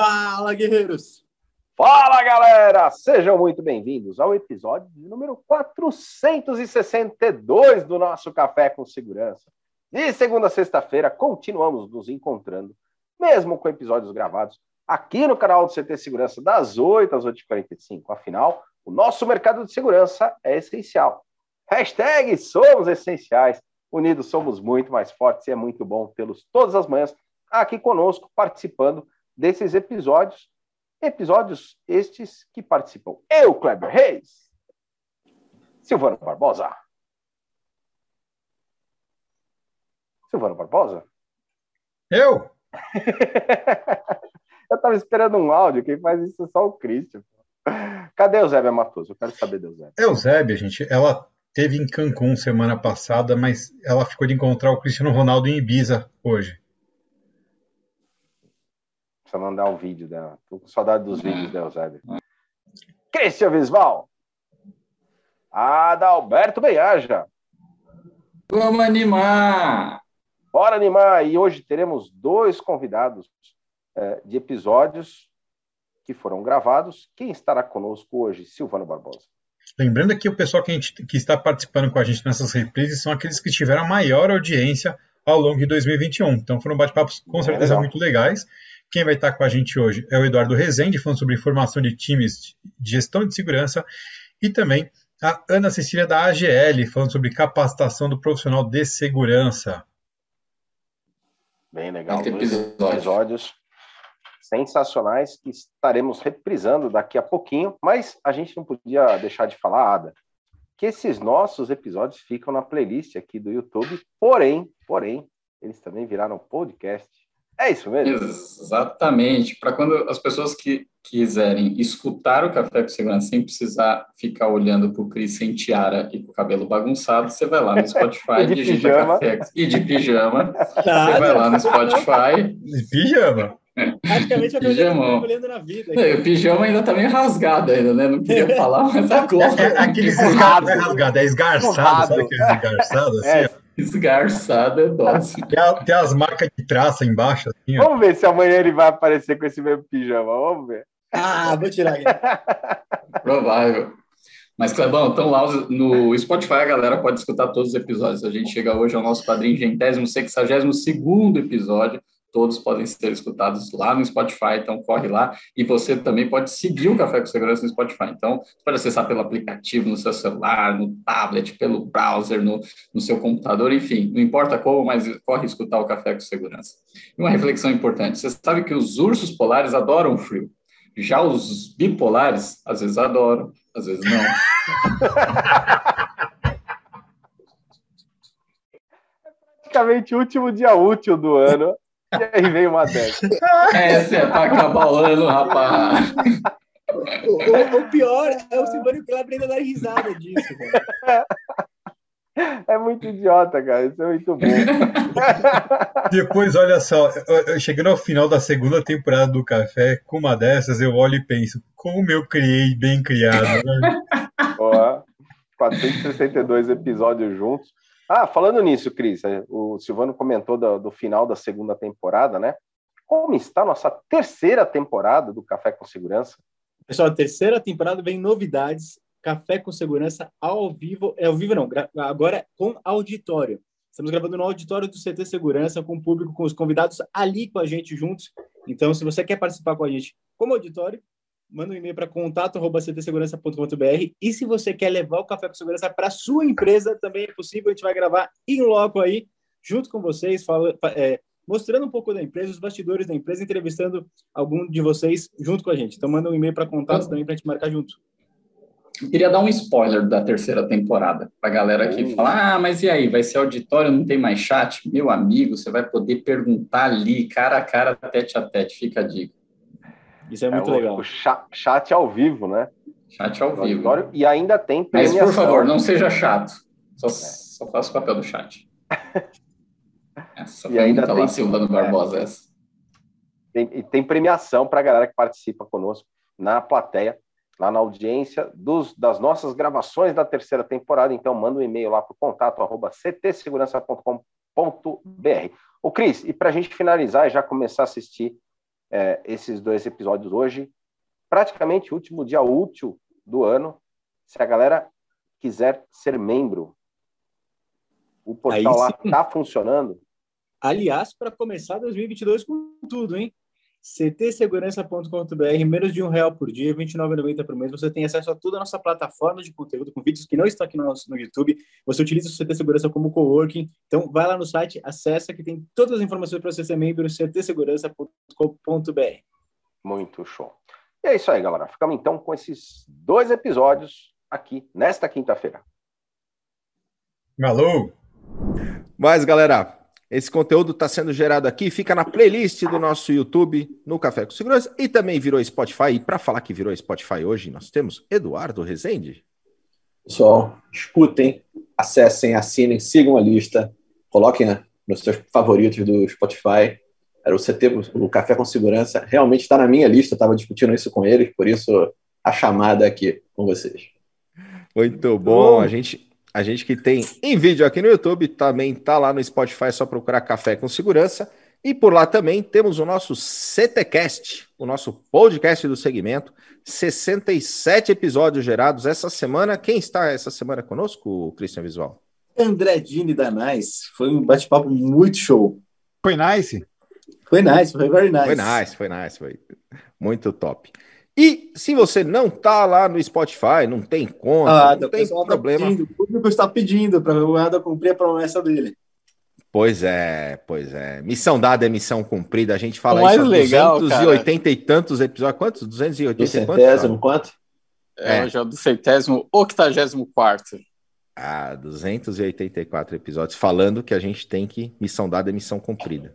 Fala, guerreiros! Fala, galera! Sejam muito bem-vindos ao episódio número 462 do nosso Café com Segurança. De segunda a sexta-feira, continuamos nos encontrando, mesmo com episódios gravados, aqui no canal do CT Segurança, das 8 às 8h45. Afinal, o nosso mercado de segurança é essencial. Hashtag somos essenciais. Unidos somos muito mais fortes e é muito bom tê-los todas as manhãs aqui conosco, participando desses episódios. Episódios estes que participam eu, Kleber Reis, Silvano Barbosa. Silvano Barbosa? Eu? eu estava esperando um áudio, quem faz isso é só o Christian. Cadê o Zébia Matoso? Eu quero saber. É o Zébia, gente. Ela teve em Cancún semana passada, mas ela ficou de encontrar o Cristiano Ronaldo em Ibiza hoje. Precisa mandar um vídeo dela. Tô com saudade dos vídeos da Eusébio. Cristian Visval. Adalberto Beiaja. Vamos animar! Bora animar! E hoje teremos dois convidados é, de episódios que foram gravados. Quem estará conosco hoje? Silvano Barbosa. Lembrando que o pessoal que, gente, que, está participando com a gente nessas reprises são aqueles que tiveram a maior audiência ao longo de 2021. Então foram bate-papos com certeza é muito legais. Quem vai estar com a gente hoje é o Eduardo Rezende, falando sobre formação de times de gestão de segurança, e também a Ana Cecília da AGL, falando sobre capacitação do profissional de segurança. Bem legal. Dois episódios sensacionais que estaremos reprisando daqui a pouquinho, mas a gente não podia deixar de falar, Ada, que esses nossos episódios ficam na playlist aqui do YouTube, porém, porém, eles também viraram podcast é isso mesmo? Exatamente. Para quando as pessoas que quiserem escutar o Café com Segurança sem precisar ficar olhando para o Cris sem tiara e com o cabelo bagunçado, você vai lá no Spotify, e de pijama. Café, e de pijama. Você vai lá no Spotify. De pijama. Praticamente a coisa que na vida. Não, o pijama ainda tá meio rasgado ainda, né? Não queria falar, mas agora. É, é aquele rasgado, é rasgado, é esgarçado, sabe aquele esgarçado assim? É. Esgarçado é dose. Tem, tem, as marcas de traça embaixo. Assim, Vamos ver se amanhã ele vai aparecer com esse mesmo pijama. Vamos ver. Ah, vou tirar aí. Provável. Mas, Clebão, então lá no Spotify a galera pode escutar todos os episódios. A gente chega hoje ao nosso padrinho gentésimo, sexagésimo segundo episódio todos podem ser escutados lá no Spotify, então corre lá. E você também pode seguir o Café com Segurança no Spotify. Então, você pode acessar pelo aplicativo, no seu celular, no tablet, pelo browser, no, no seu computador, enfim, não importa como, mas corre escutar o Café com Segurança. E uma reflexão importante: você sabe que os ursos polares adoram frio. Já os bipolares, às vezes adoram, às vezes não. praticamente o último dia útil do ano. E aí vem uma dessa. Essa é pra acabar o ano, rapaz. O, o, o, pior é o Silvano Kleber ainda dar risada disso, cara. É muito idiota, cara. Isso é muito bom. Depois, olha só, chegando ao final da segunda temporada do Café, com uma dessas, eu olho e penso, como eu criei bem criado. Né? Ó, 462 episódios juntos. Ah, falando nisso, Cris, é, o Silvano comentou do, do, final da segunda temporada, né? Como está a nossa terceira temporada do Café com Segurança? Pessoal, a terceira temporada vem novidades. Café com Segurança ao vivo. É ao vivo, não, agora com auditório. Estamos gravando no auditório do CT Segurança, com o público, com os convidados ali com a gente juntos. Então, se você quer participar com a gente como auditório, manda um e-mail para contato@ctsegurança.com.br e se você quer levar o Café com Segurança para sua empresa, também é possível, a gente vai gravar em loco aí, junto com vocês, fala, é, mostrando um pouco da empresa, os bastidores da empresa, entrevistando algum de vocês junto com a gente. Então manda um e-mail para contato também para a gente marcar junto. Eu queria dar um spoiler da terceira temporada para a galera que fala: ah, mas e aí, vai ser auditório, não tem mais chat? Meu amigo, você vai poder perguntar ali, cara a cara, tete a tete, fica a dica. Isso é muito é o, legal. O chat, ao vivo, né? Chat ao vivo. E ainda tem premiação. Mas, por favor, não seja chato. Só, é. só faça o papel do chat. Essa e ainda tem Silvano é. Barbosa essa. Tem, e tem premiação para a galera que participa conosco na plateia, lá na audiência dos, das nossas gravações da terceira temporada. Então, manda um e-mail lá para o contato arroba ctsegurança.com.br. O Cris, e para a gente finalizar e já começar a assistir é, esses dois episódios hoje, praticamente último dia útil do ano. Se a galera quiser ser membro, o portal lá está funcionando. Aliás, para começar 2022 com tudo, hein? ctsegurança.com.br, menos de um real por dia, R$ 29,90 por mês. Você tem acesso a toda a nossa plataforma de conteúdo com vídeos que não estão aqui no, nosso, no YouTube. Você utiliza o CT Segurança como coworking. Então, vai lá no site, acessa que tem todas as informações para você ser membro ctsegurança.com.br. Muito show. E é isso aí, galera. Ficamos então com esses dois episódios aqui nesta quinta-feira. Alô! Mas, galera, esse conteúdo está sendo gerado aqui, fica na playlist do nosso YouTube, no Café com Segurança, e também virou Spotify. E para falar que virou Spotify hoje, nós temos Eduardo Rezende. Pessoal, escutem, acessem, assinem, sigam a lista, coloquem né, nos seus favoritos do Spotify. Era o CT, o Café com Segurança, realmente está na minha lista, estava discutindo isso com eles, por isso a chamada aqui com vocês. Muito bom, a gente a gente que tem em vídeo aqui no YouTube, também tá lá no Spotify, é só procurar Café com Segurança. E por lá também temos o nosso CTcast, o nosso podcast do segmento. 67 episódios gerados essa semana. Quem está essa semana conosco, Christian Visual? André Dini da Nice. Foi um bate-papo muito show. Foi nice? Foi nice, foi very nice. Foi nice, foi nice, foi muito top. E se você não tá lá no Spotify, não tem conta, ah, não tem tá problema. Tá pedindo, o público está pedindo para o Ada cumprir a promessa dele. Pois é, pois é. Missão dada é missão cumprida. A gente fala o mais isso legal, 280 cara. e tantos episódios. Quantos? 280 e quantos? Centésimo, quanto? É, é. já do centésimo, octagésimo quarto. Ah, 284 episódios falando que a gente tem que missão dada é missão cumprida.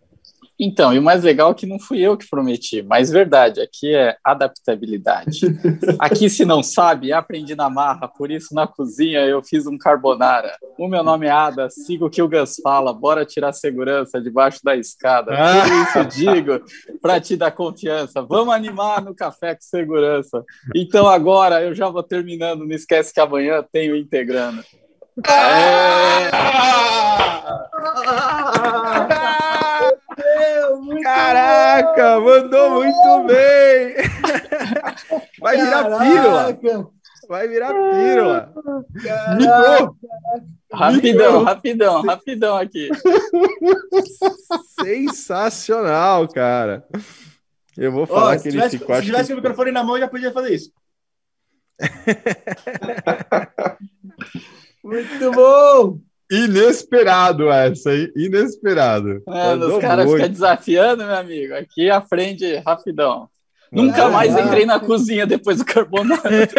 Então, e o mais legal é que não fui eu que prometi, mas verdade, aqui é adaptabilidade. Aqui, se não sabe, aprendi na marra, por isso na cozinha eu fiz um carbonara. O meu nome é Ada, siga o que o Gus fala, bora tirar segurança debaixo da escada. Ah. Por isso digo, para te dar confiança, vamos animar no café com segurança. Então agora eu já vou terminando, não esquece que amanhã tenho integrando. É... Caraca, bom. mandou muito bem! Vai virar Caraca. pílula! Vai virar pílula! Caraca. Rapidão, rapidão, rapidão aqui. Sensacional, cara. Eu vou falar oh, que ele tivesse, ficou. Se tivesse que... o microfone na mão, já podia fazer isso. Muito bom! Inesperado essa, hein? Inesperado. É, os caras ficam desafiando, meu amigo. Aqui aprende rapidão. Nunca ah, mais entrei na cozinha depois do carbonara.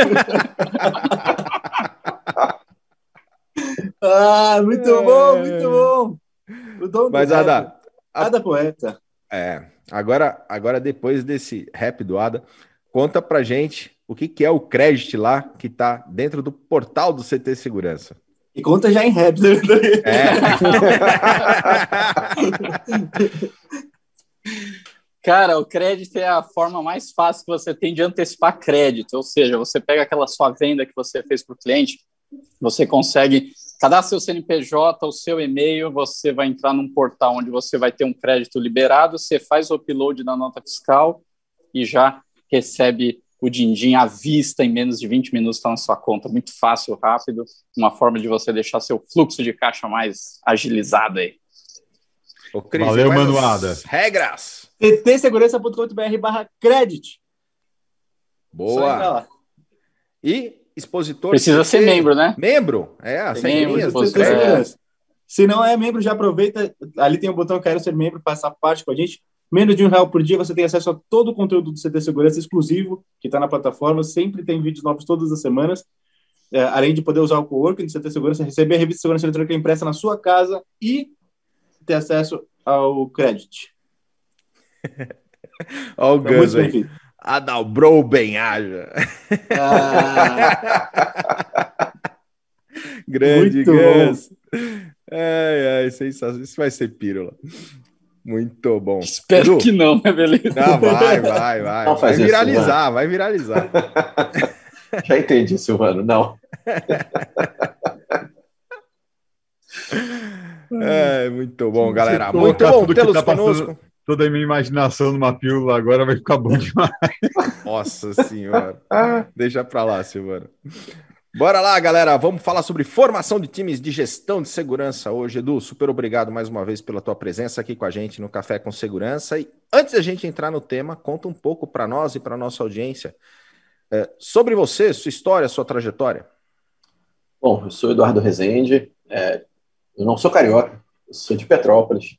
ah, muito é... bom, muito bom. O dom Mas, Ada, Ada poeta. É, agora, agora depois desse rap do Ada, conta pra gente o que, que é o crédito lá que tá dentro do portal do CT Segurança. E conta já em rap. Né? É. Cara, o crédito é a forma mais fácil que você tem de antecipar crédito. Ou seja, você pega aquela sua venda que você fez para o cliente, você consegue cadastrar seu CNPJ, o seu e-mail, você vai entrar num portal onde você vai ter um crédito liberado, você faz o upload da nota fiscal e já recebe o din-din à vista em menos de 20 minutos está na sua conta. Muito fácil, rápido, uma forma de você deixar seu fluxo de caixa mais agilizado aí. Ô, Cris, Valeu, Manuada. Regras. ttsegurança.com.br barra credit. Boa. E expositor... Precisa ser membro, né? Membro. É, as membro. Se não é membro, já aproveita. Ali tem o botão Quero Ser Membro, passar parte com a gente. Menos de um real por dia você tem acesso a todo o conteúdo do CT Segurança exclusivo que está na plataforma. Sempre tem vídeos novos todas as semanas. É, além de poder usar o coworking do CT Segurança, receber a revista de segurança eletrônica impressa na sua casa e ter acesso ao crédito. Olha o Gus aí. Adalbrou bem haja. Ah. Grande Gus. Ai, ai, sensacional. Isso vai ser pílula. Muito bom. Espero Edu? que não, né, beleza? Não, vai, vai, vai. Não vai viralizar, vai viralizar. Já entendi, Silvano, não. É, muito bom, galera. Muito bom tê-los conosco. toda a minha imaginação numa pílula agora vai ficar bom demais. Nossa senhora. Deixa pra lá, Silvana. Bora lá, galera. Vamos falar sobre formação de times de gestão de segurança hoje. Edu, super obrigado mais uma vez pela tua presença aqui com a gente no Café com Segurança. E antes da gente entrar no tema, conta um pouco para nós e para nossa audiência é, sobre você, sua história, sua trajetória. Bom, eu sou Eduardo Rezende. É, eu não sou carioca, eu sou de Petrópolis.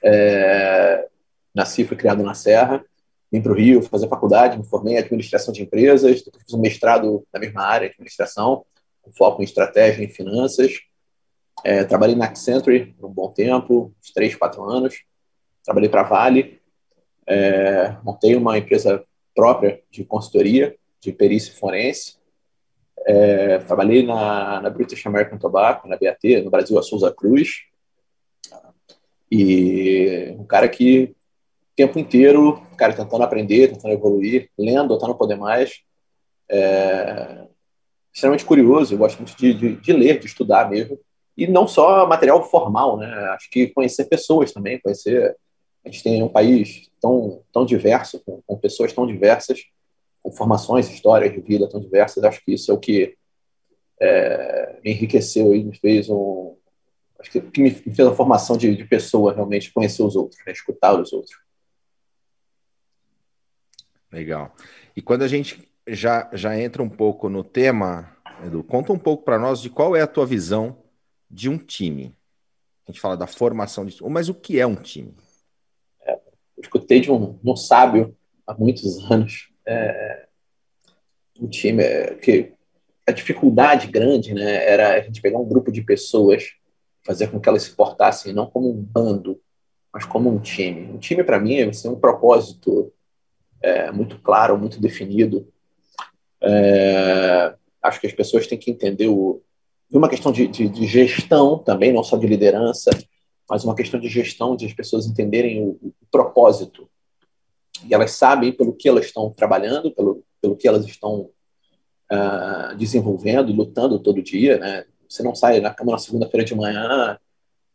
É, nasci e fui criado na Serra. Vim para o Rio fazer faculdade, me formei em administração de empresas, fiz um mestrado na mesma área, administração, com foco em estratégia e finanças. É, trabalhei na Accenture por um bom tempo, uns três, quatro anos. Trabalhei para a Vale, é, montei uma empresa própria de consultoria, de perícia forense. É, trabalhei na, na British American Tobacco, na BAT, no Brasil, a Souza Cruz. E um cara que tempo inteiro, cara, tentando aprender, tentando evoluir, lendo até não poder mais. É, extremamente curioso, eu gosto muito de, de, de, ler, de estudar mesmo. E não só material formal, né? Acho que conhecer pessoas também, conhecer. A gente tem um país tão, tão diverso, com, com pessoas tão diversas, com formações, histórias de vida tão diversas. Acho que isso é o que é, me enriqueceu e me fez um. Acho que, que me fez a formação de, de pessoa, realmente, conhecer os outros, né? escutar os outros. Legal. E quando a gente já, já entra um pouco no tema, Edu, conta um pouco para nós de qual é a tua visão de um time. A gente fala da formação de mas o que é um time? É, escutei de um, um sábio há muitos anos é, um time é, que a dificuldade grande né, era a gente pegar um grupo de pessoas, fazer com que elas se portassem não como um bando, mas como um time. Um time, para mim, é um propósito é, muito claro, muito definido. É, acho que as pessoas têm que entender o, uma questão de, de, de, gestão também, não só de liderança, mas uma questão de gestão, de as pessoas entenderem o, o propósito. E elas sabem pelo que elas estão trabalhando, pelo, pelo que elas estão uh, desenvolvendo, lutando todo dia. Né? Você não sai na cama na segunda-feira de manhã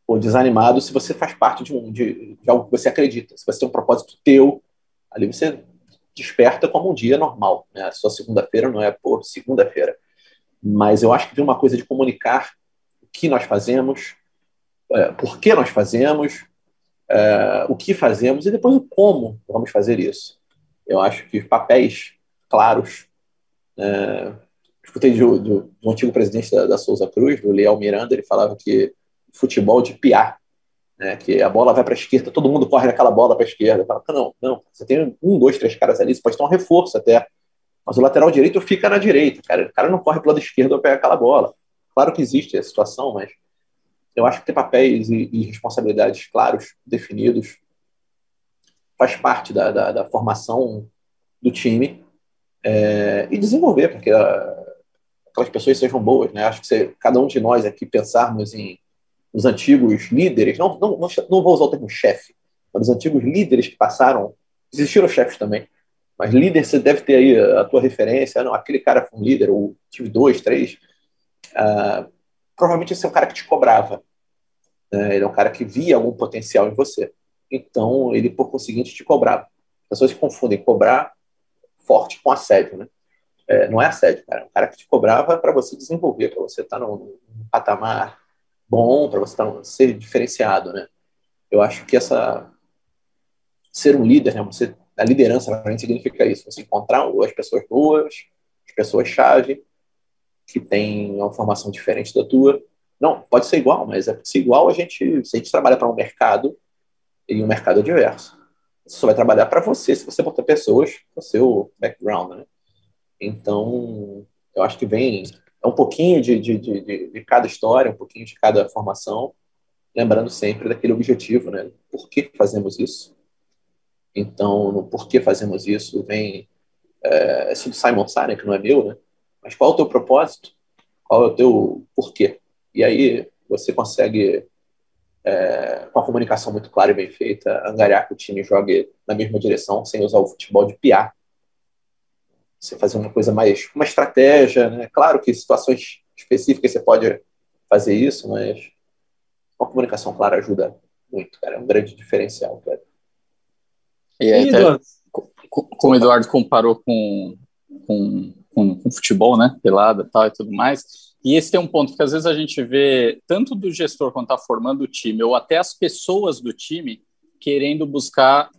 ou desanimado se você faz parte de, um, de, de algo que você acredita. Se você tem um propósito teu, ali você desperta como um dia normal. Né? Sua segunda-feira não é por segunda-feira. Mas eu acho que tem uma coisa de comunicar o que nós fazemos, é, por que nós fazemos, é, o que fazemos e depois o como vamos fazer isso. Eu acho que papéis claros. É, escutei do, do, do, antigo presidente da, da Souza Cruz, do Leal Miranda, ele falava que futebol de piar né, que a bola vai para a esquerda, todo mundo corre naquela bola para a esquerda. Não, não, você tem um, dois, três caras ali, você pode ter um reforço até. Mas o lateral direito fica na direita, cara. O cara não corre para lado esquerdo para pegar aquela bola. Claro que existe a situação, mas eu acho que ter papéis e, e responsabilidades claros, definidos, faz parte da, da, da formação do time é, e desenvolver para que a, aquelas pessoas sejam boas. Né? Acho que cada um de nós aqui pensarmos em os antigos líderes, não, não, não vou usar o termo chefe, mas os antigos líderes que passaram, existiram chefes também, mas líder você deve ter aí a, tua referência, não, aquele cara foi um líder, ou tive dois, três, uh, provavelmente esse é um cara que te cobrava, né? ele é um cara que via algum potencial em você, então ele por conseguinte te cobrava. As pessoas se confundem cobrar forte com assédio, né? É, não é assédio, cara. É um cara que te cobrava para você desenvolver, para você estar tá patamar bom, para você tá, ser diferenciado, né? Eu acho que essa ser um líder, né? Você a liderança para mim significa isso, você encontrar as pessoas boas, as pessoas chave que têm uma formação diferente da tua. Não, pode ser igual, mas é se igual a gente, se a gente trabalha para um mercado e um mercado diverso. Você só vai trabalhar para você se você botar pessoas com o seu background, né? Então, eu acho que vem um pouquinho de, de, de, de, cada história, um pouquinho de cada formação, lembrando sempre daquele objetivo, né? Por que fazemos isso? Então, no porquê fazemos isso, vem é, esse do Simon Sinek, que não é meu, né? Mas qual é o teu propósito? Qual é o teu porquê? E aí você consegue, é, com a comunicação muito clara e bem feita, angariar que o time jogue na mesma direção, sem usar o futebol de piar, você fazer uma coisa mais, uma estratégia, né? Claro que situações específicas você pode fazer isso, mas uma comunicação clara ajuda muito, cara. É um grande diferencial, cara. E aí, até, como o Eduardo comparou com, com, com, com futebol, né? Pelada tal e tudo mais. E esse tem um ponto que às vezes a gente vê tanto do gestor quando está formando o time, ou até as pessoas do time querendo buscar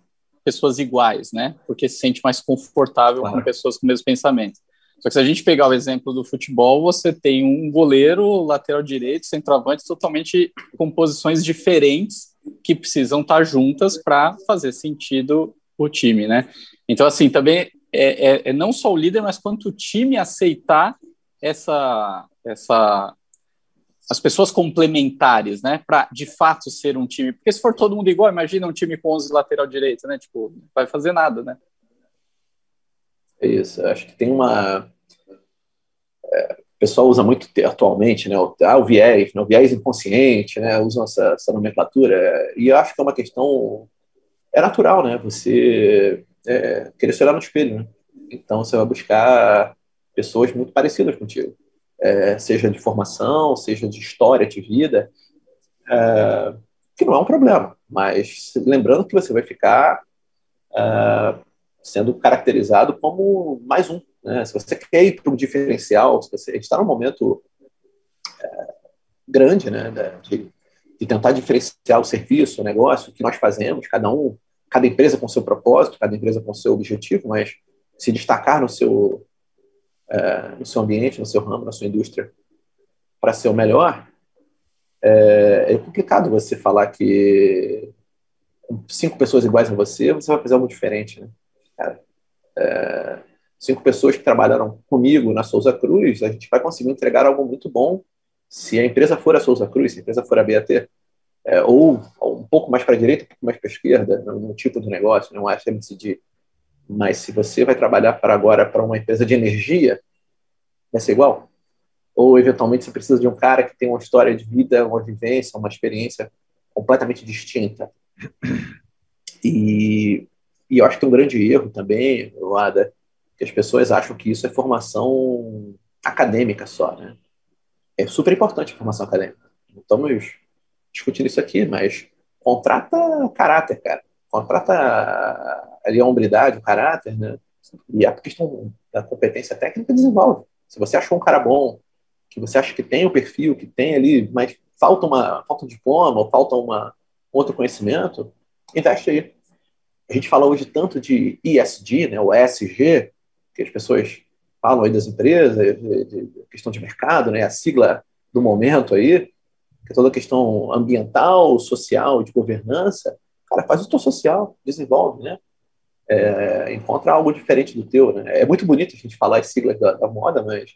pessoas iguais, né? Porque se sente mais confortável claro. com pessoas com o mesmo pensamento. Só que se a gente pegar o exemplo do futebol, você tem um goleiro, lateral direito, centroavante, totalmente com posições diferentes que precisam estar juntas para fazer sentido o time, né? Então, assim, também é, é, é, não só o líder, mas quanto o time aceitar essa, essa as pessoas complementares, né, para de fato ser um time. Porque se for todo mundo igual, imagina um time com 11 lateral direito, né? Tipo, não vai fazer nada, né? É isso, acho que tem uma. É, o pessoal usa muito atualmente, né? O, ah, o viés, né, o viés inconsciente, né? Usam essa, essa nomenclatura. E eu acho que é uma questão. É natural, né? Você é, querer se olhar no espelho, né? Então você vai buscar pessoas muito parecidas contigo é, seja de formação, seja de história de vida, é, que não é um problema, mas lembrando que você vai ficar é, sendo caracterizado como mais um. Né? Se você quer ir para um diferencial, se você está num momento é, grande né, de, de tentar diferenciar o serviço, o negócio, o que nós fazemos, cada um, cada empresa com seu propósito, cada empresa com seu objetivo, mas se destacar no seu é, no seu ambiente, no seu ramo, na sua indústria, para ser o melhor, é, é, complicado você falar que cinco pessoas iguais a você, você vai fazer algo diferente, né? Cara, é, cinco pessoas que trabalharam comigo na Souza Cruz, a gente vai conseguir entregar algo muito bom se a empresa for a Souza Cruz, se a empresa for a BAT, é, ou um pouco mais para a direita, um pouco mais para a esquerda, no, no, tipo do negócio, não é FMCD. Mas se você vai trabalhar para agora para uma empresa de energia, vai ser igual? Ou eventualmente você precisa de um cara que tem uma história de vida, uma vivência, uma experiência completamente distinta. E, e eu acho que é um grande erro também, Ada, que as pessoas acham que isso é formação acadêmica só, né? É super importante a formação acadêmica. Não estamos discutindo isso aqui, mas contrata caráter, cara. Contrata ali a hombridade, o caráter, né? E a questão da competência técnica desenvolve. Se você achou um cara bom, que você acha que tem o perfil, que tem ali, mas falta uma falta um diploma, ou falta uma outro conhecimento, investe aí. A gente fala hoje tanto de ISD, né, o ESG, que as pessoas falam aí das empresas, de, de questão de mercado, né, a sigla do momento aí, que é toda a questão ambiental, social, de governança. Cara, faz o teu social, desenvolve, né? É, encontra algo diferente do teu. Né? É muito bonito a gente falar as siglas da, da, moda, mas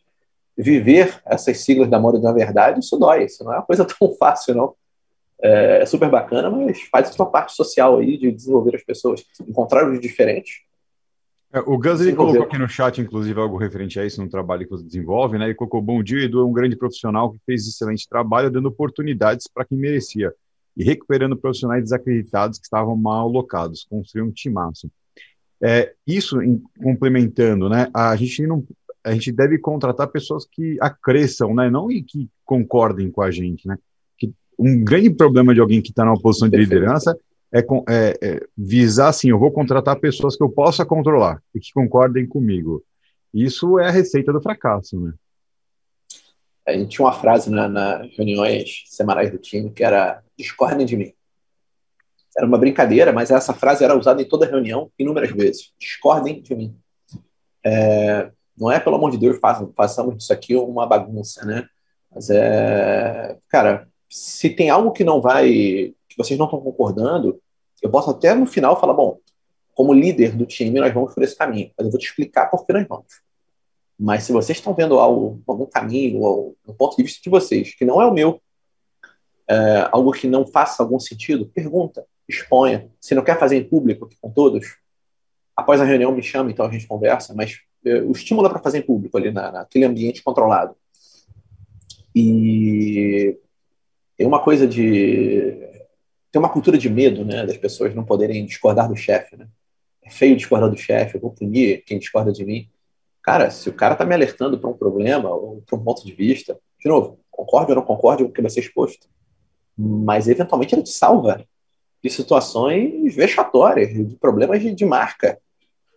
viver essas siglas da moda na verdade, isso dói. Isso não é uma coisa tão fácil, não. É, é super bacana, mas faz a sua parte social aí de desenvolver as pessoas, encontrar os diferentes. É, o Gus ele colocou aqui no chat, inclusive, algo referente a isso no trabalho que você desenvolve, né? Ele colocou: Bom dia, Edu é um grande profissional que fez excelente trabalho, dando oportunidades para quem merecia e recuperando profissionais desacreditados que estavam mal alocados. Construiu um timaço. É, isso em, complementando, né? A gente não, a gente deve contratar pessoas que acresçam, né? Não e que concordem com a gente, né? Que um grande problema de alguém que está numa posição de liderança é, é, é, visar assim, eu vou contratar pessoas que eu possa controlar e que concordem comigo. Isso é a receita do fracasso, né? A gente tinha uma frase na, nas reuniões semanais do time que era discordem de mim. Era uma brincadeira, mas essa frase era usada em toda reunião, inúmeras vezes. Discordem de mim. É, não é, pelo amor de Deus, façam, façamos disso aqui uma bagunça, né? Mas é. Cara, se tem algo que não vai. que vocês não estão concordando, eu posso até no final falar: bom, como líder do time, nós vamos por esse caminho, mas eu vou te explicar por que nós vamos. Mas se vocês estão vendo algo, algum caminho, ou, do ponto de vista de vocês, que não é o meu, é, algo que não faça algum sentido, pergunta exponha. Se não quer fazer em público com todos, após a reunião me chama, então a gente conversa, mas eh, o estímulo é para fazer em público ali na, naquele ambiente controlado. E tem uma coisa de tem uma cultura de medo, né, das pessoas não poderem discordar do chefe, né? É feio discordar do chefe, eu vou punir quem discorda de mim. Cara, se o cara está me alertando para um problema ou para um ponto de vista, de novo, concorde ou não concorde com o que vai ser exposto, mas eventualmente ele te salva de situações vexatórias, de problemas de, de marca,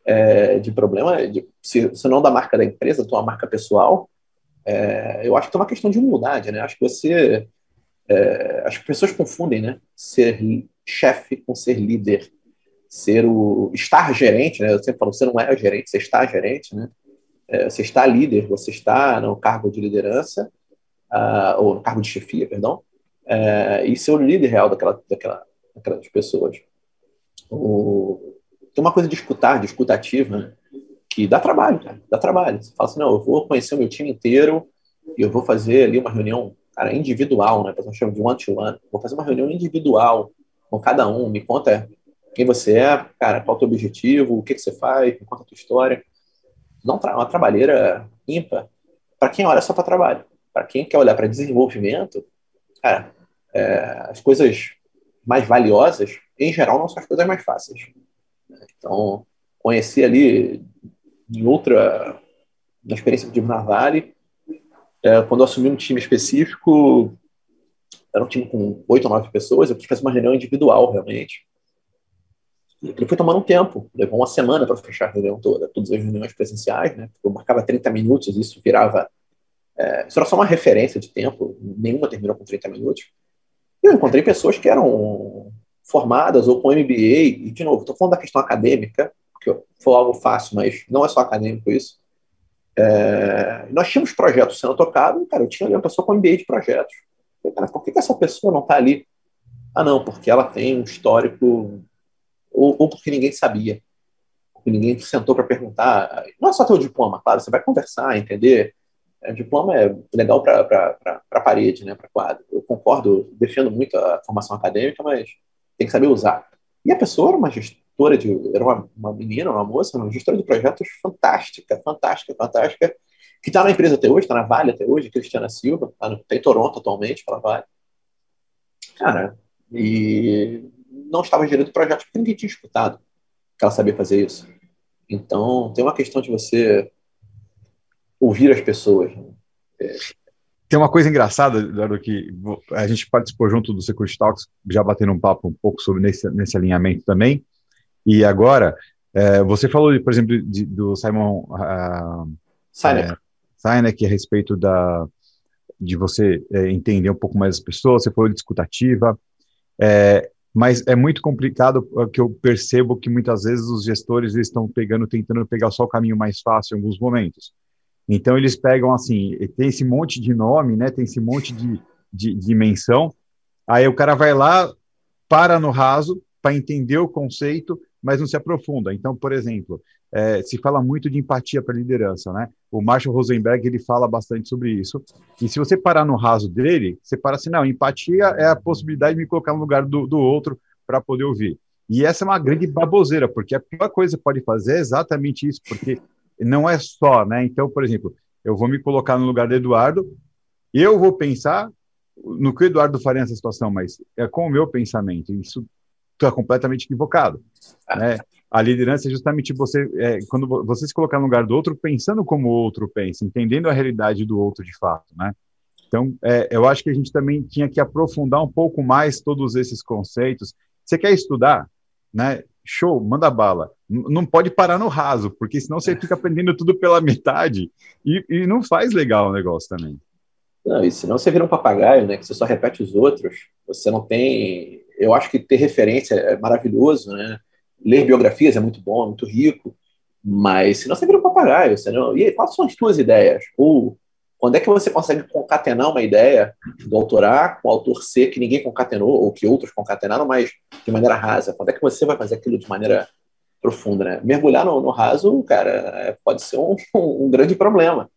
é, de problema, de, se, se, não da marca da empresa, tua marca pessoal, é, eu acho que é uma questão de humildade, né? Acho que você, é, as pessoas confundem, né? Ser chefe com ser líder, ser o estar gerente, né? Eu sempre falo, você não é gerente, você está gerente, né? É, você está líder, você está no cargo de liderança uh, ou no cargo de chefia, perdão, uh, e ser o líder real daquela, daquela, daquelas pessoas. O, tem uma coisa de escutar, de escutativa, né? que dá trabalho, cara, dá trabalho. Você fala assim, não, eu vou conhecer o meu time inteiro e eu vou fazer ali uma reunião, cara, individual, né? Nós chamamos de one-to-one. -one. Vou fazer uma reunião individual com cada um, me conta quem você é, cara, qual é o teu objetivo, o que, que você faz, me conta a tua história. Não uma trabalheira ímpar para quem olha só para trabalho. Para quem quer olhar para desenvolvimento, cara, é, as coisas mais valiosas, em geral, não são as coisas mais fáceis. Então, conheci ali em outra, na experiência de na Vale, é, quando eu assumi um time específico, era um time com oito ou nove pessoas, eu quis fazer uma reunião individual, realmente. Ele foi tomando um tempo, levou uma semana para fechar a reunião toda, todas as reuniões presenciais, né? Eu marcava 30 minutos, isso virava. É, isso era só uma referência de tempo, nenhuma terminou com 30 minutos. Eu encontrei pessoas que eram formadas ou com MBA, e de novo, estou falando da questão acadêmica, que foi algo fácil, mas não é só acadêmico isso. É, nós tínhamos projetos sendo tocados, e, cara, eu tinha ali uma pessoa com MBA de projetos. Falei, cara, por que, que essa pessoa não está ali? Ah, não, porque ela tem um histórico, ou, ou porque ninguém sabia, ninguém sentou para perguntar. Não é só ter o diploma, claro, você vai conversar, entender. É, diploma é legal para a parede, né, para quadro. Eu concordo, defendo muito a formação acadêmica, mas tem que saber usar. E a pessoa era uma gestora de. Era uma, uma menina, uma moça, uma gestora de projetos fantástica, fantástica, fantástica, que está na empresa até hoje, está na Vale até hoje, Cristiana Silva, está tá em Toronto atualmente, pela Vale. Cara, e não estava gerando projetos porque ninguém tinha escutado que ela sabia fazer isso. Então, tem uma questão de você ouvir as pessoas. Né? É, tem uma coisa engraçada, Eduardo, que a gente participou junto do Security Talks, já batendo um papo um pouco sobre nesse, nesse alinhamento também. E agora, é, você falou, por exemplo, de, do Simon uh, Sinek. É, Sinek a respeito da, de você é, entender um pouco mais as pessoas, você falou de escutativa, é, mas é muito complicado que eu percebo que muitas vezes os gestores estão pegando, tentando pegar só o caminho mais fácil em alguns momentos. Então eles pegam assim, tem esse monte de nome, né? Tem esse monte de, de, de menção. Aí o cara vai lá, para no raso para entender o conceito, mas não se aprofunda. Então, por exemplo, é, se fala muito de empatia para liderança, né? O Marshall Rosenberg ele fala bastante sobre isso. E se você parar no raso dele, você para assim, não, empatia é a possibilidade de me colocar no lugar do, do outro para poder ouvir. E essa é uma grande baboseira, porque a pior coisa que pode fazer é exatamente isso, porque não é só, né? Então, por exemplo, eu vou me colocar no lugar do Eduardo, eu vou pensar no que o Eduardo faria nessa situação, mas é com o meu pensamento. Isso está completamente equivocado. Né? A liderança é justamente você, é, quando você se colocar no lugar do outro, pensando como o outro pensa, entendendo a realidade do outro de fato, né? Então, é, eu acho que a gente também tinha que aprofundar um pouco mais todos esses conceitos. Você quer estudar, né? show, manda bala. Não pode parar no raso, porque senão você fica aprendendo tudo pela metade e, e não faz legal o negócio também. Não, e senão você vira um papagaio, né? Que você só repete os outros. Você não tem. Eu acho que ter referência é maravilhoso, né? Ler biografias é muito bom, é muito rico, mas senão você vira um papagaio. Você não... E aí, quais são as tuas ideias? Ou quando é que você consegue concatenar uma ideia do autor A com o autor C que ninguém concatenou, ou que outros concatenaram, mas de maneira rasa? Quando é que você vai fazer aquilo de maneira profunda? Né? Mergulhar no, no raso, cara, é, pode ser um, um, grande problema.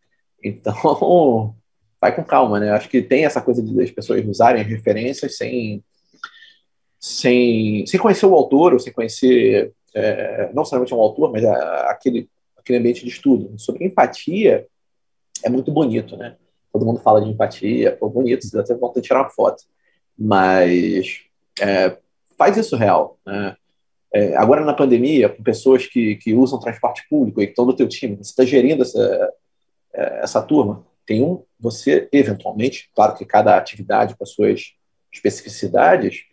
Então, vai com calma, né? Acho que tem essa coisa de as pessoas usarem as referências sem, sem, sem conhecer o autor, ou sem conhecer, é, não somente um autor, mas a, aquele, aquele ambiente de estudo. Sobre empatia, é muito bonito, né? Todo mundo fala de empatia, pô, bonito, você até vontade de tirar uma foto. Mas é, faz isso real, né? É, agora na pandemia, com pessoas que, que usam transporte público e que estão no teu time, você está gerindo essa, é, essa turma, tem um, você eventualmente, claro que cada atividade com as suas especificidades,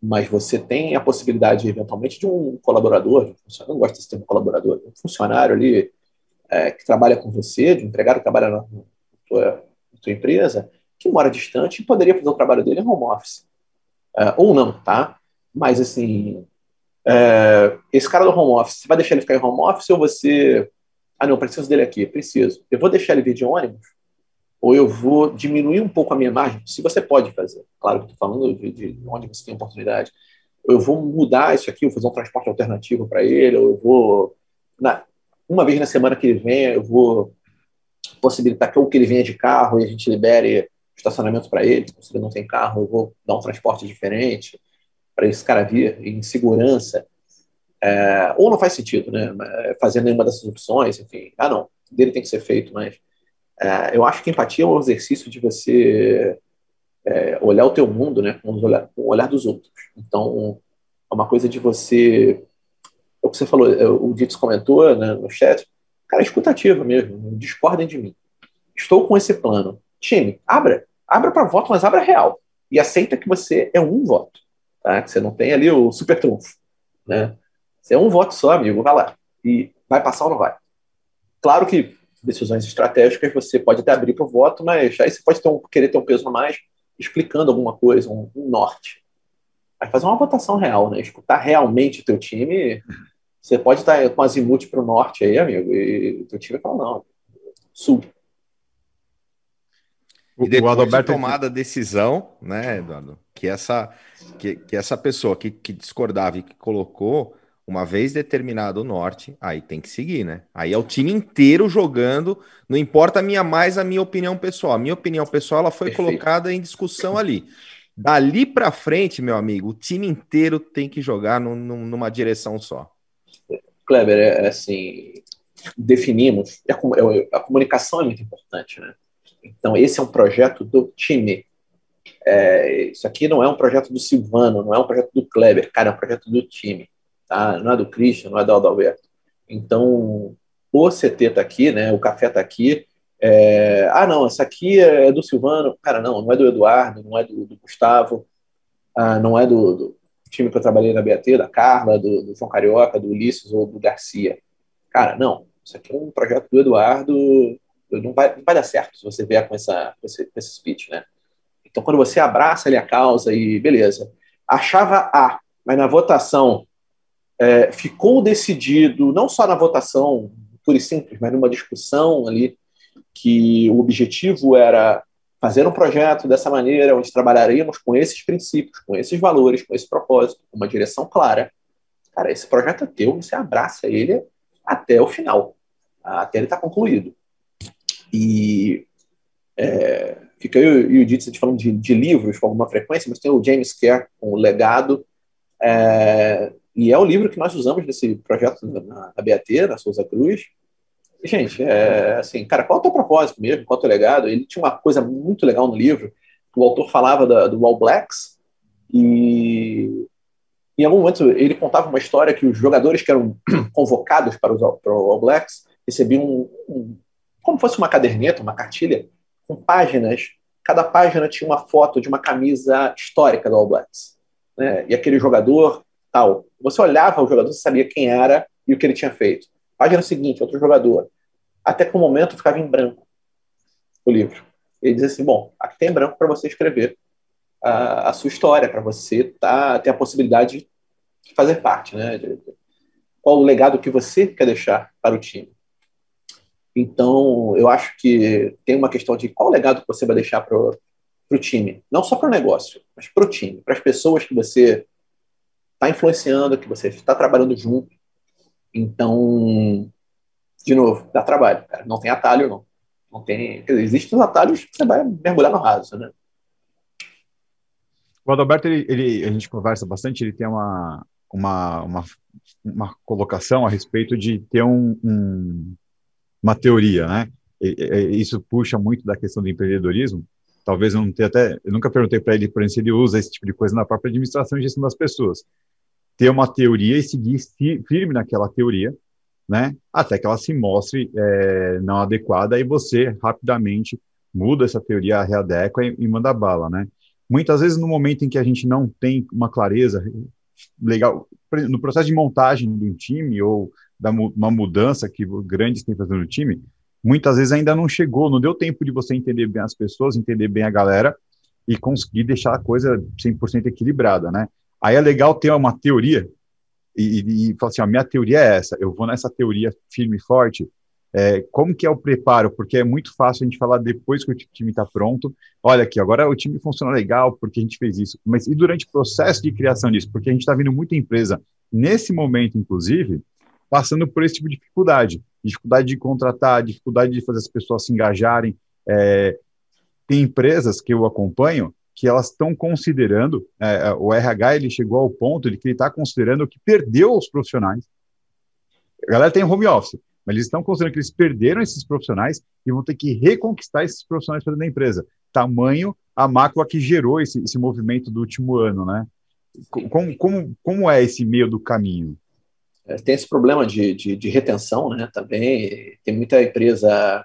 mas você tem a possibilidade, eventualmente, de um colaborador, de um funcionário, não gosto desse termo colaborador, um funcionário ali é, que trabalha com você, de um empregado que trabalha na tua, na tua empresa, que mora distante e poderia fazer o trabalho dele em home office. É, ou não, tá? Mas, assim, é, esse cara do home office, você vai deixar ele ficar em home office ou você... Ah, não, preciso dele aqui, preciso. Eu vou deixar ele vir de ônibus ou eu vou diminuir um pouco a minha margem, se você pode fazer. Claro que estou falando de, de, onde você tem oportunidade. Eu vou mudar isso aqui, vou fazer um transporte alternativo para ele, ou eu vou... Na, uma vez na semana que ele venha, eu vou possibilitar que, ou que ele venha de carro e a gente libere estacionamento para ele, se ele não tem carro, eu vou dar um transporte diferente para esse cara vir em segurança. É, ou não faz sentido, né? Fazer nenhuma dessas opções, enfim. Ah, não, dele tem que ser feito, mas é, eu acho que empatia é um exercício de você é, olhar o teu mundo, né, com olhar, com o olhar dos outros. Então, é uma coisa de você. É o que você falou, é, o Dito comentou né, no chat, cara, escutativa mesmo, discordem de mim. Estou com esse plano. Time, abra. Abra para voto, mas abra real. E aceita que você é um voto. Tá? Você não tem ali o super trunfo. Né? Você é um voto só, amigo, vai lá. E vai passar ou não vai? Claro que decisões estratégicas você pode até abrir para o voto, mas aí você pode ter um, querer ter um peso a mais explicando alguma coisa, um, um norte. Aí fazer uma votação real, né? Escutar realmente o teu time. Você pode estar com azimuth para o norte aí, amigo, e o teu time fala, não, sul. E depois o Adalberto... de tomada a decisão, né, Eduardo, que essa, que, que essa pessoa que, que discordava e que colocou uma vez determinado o norte, aí tem que seguir, né? Aí é o time inteiro jogando, não importa a minha mais a minha opinião pessoal. A minha opinião pessoal ela foi Perfeito. colocada em discussão ali. Dali para frente, meu amigo, o time inteiro tem que jogar no, no, numa direção só. Kleber, é, é assim, definimos, a, é, a, comunicação é muito importante, né? Então, esse é um projeto do time. É, isso aqui não é um projeto do Silvano, não é um projeto do Kleber, cara, é um projeto do time tá? não é do Christian, não é do Adalberto. Então, o CT está aqui, né? o café está aqui. É... ah, não, essa aqui é do Silvano. Cara, não, não é do Eduardo, não é do, do Gustavo, ah, não é do, do, time que eu trabalhei na BAT, da Carla, do, do João Carioca, do Ulisses ou do Garcia. Cara, não, isso aqui é um projeto do Eduardo, não vai, não vai dar certo se você vier com, essa, com, esse, com esse speech, né? Então, quando você abraça ali a causa e beleza, achava A, mas na votação é, ficou decidido, não só na votação pura e simples, mas numa discussão ali, que o objetivo era fazer um projeto dessa maneira, onde trabalharíamos com esses princípios, com esses valores, com esse propósito, com uma direção clara. Cara, esse projeto é teu, você abraça ele até o final, até ele estar tá concluído. E é, fica eu e o Dito falando de, de, livros com alguma frequência, mas tem o James Kerr com o Legado, é, e é o livro que nós usamos nesse projeto na, na BAT, na Souza Cruz. E, gente, é assim, cara, qual é o teu propósito mesmo? Qual é o teu legado? Ele tinha uma coisa muito legal no livro, o autor falava da, do All Blacks, e em algum momento ele contava uma história que os jogadores que eram convocados para, os, para o All Blacks recebiam um, um, como fosse uma caderneta, uma cartilha, com páginas. Cada página tinha uma foto de uma camisa histórica do All Blacks. Né? E aquele jogador tal. Você olhava o jogador, você sabia quem era e o que ele tinha feito. Página seguinte, outro jogador. Até que o momento ficava em branco o livro. Ele diz assim: bom, aqui tem branco para você escrever a, a, sua história, para você tá, ter a possibilidade de fazer parte, né? De, qual o legado que você quer deixar para o time. Então, eu acho que tem uma questão de qual legado você vai deixar para o time. Não só para o negócio, mas para o time, para as pessoas que você está influenciando, que você está trabalhando junto. Então, de novo, dá trabalho, cara. Não tem atalho, não. Não tem. Existem os atalhos que você vai mergulhar no raso, né? O Adalberto, ele, ele, a gente conversa bastante, ele tem uma, uma, uma, uma colocação a respeito de ter um, um, uma teoria, né? E, e, isso puxa muito da questão do empreendedorismo. Talvez eu não tenha até, eu nunca perguntei para ele, por exemplo, se ele usa esse tipo de coisa na própria administração e gestão das pessoas ter uma teoria e seguir firme naquela teoria, né? Até que ela se mostre é, não adequada e você rapidamente muda essa teoria, readequa e, e manda bala, né? Muitas vezes, no momento em que a gente não tem uma clareza legal, no processo de montagem de um time ou da uma mudança que grandes têm fazendo no time, muitas vezes ainda não chegou, não deu tempo de você entender bem as pessoas, entender bem a galera e conseguir deixar a coisa 100% equilibrada, né? Aí é legal ter uma teoria e, e, e falar assim, a minha teoria é essa, eu vou nessa teoria firme e forte, é, como que é o preparo? Porque é muito fácil a gente falar depois que o time está pronto. Olha aqui, agora o time funciona legal porque a gente fez isso. Mas e durante o processo de criação disso? Porque a gente está vendo muita empresa, nesse momento, inclusive, passando por esse tipo de dificuldade. Dificuldade de contratar, dificuldade de fazer as pessoas se engajarem. É, tem empresas que eu acompanho que elas estão considerando, é, o RH ele chegou ao ponto de que ele está considerando que perdeu os profissionais. A galera tem home office, mas eles estão considerando que eles perderam esses profissionais e vão ter que reconquistar esses profissionais para dentro da empresa. Tamanho a mácula que gerou esse, esse movimento do último ano, né? Como, como, como é esse meio do caminho? É, tem esse problema de, de, de, retenção, né? Também tem muita empresa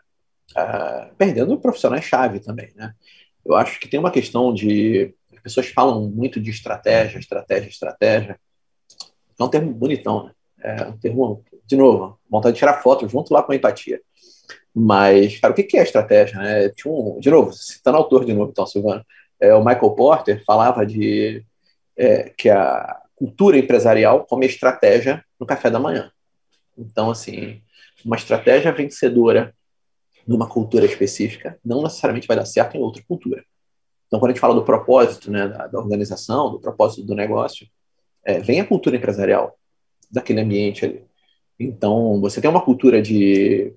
ah, perdendo profissionais-chave também, né? Eu acho que tem uma questão de. As pessoas falam muito de estratégia, estratégia, estratégia. É um termo bonitão, né? É um termo, de novo, vontade de tirar foto junto lá com a empatia. Mas, cara, o que é estratégia? Né? Um, de novo, citando autor de novo, então, Silvano, é, o Michael Porter falava de é, que a cultura empresarial come estratégia no café da manhã. Então, assim, uma estratégia vencedora numa cultura específica não necessariamente vai dar certo em outra cultura. Então, quando a gente fala do propósito né, da, da organização, do propósito do negócio, é, vem a cultura empresarial daquele ambiente ali. Então, você tem uma cultura de,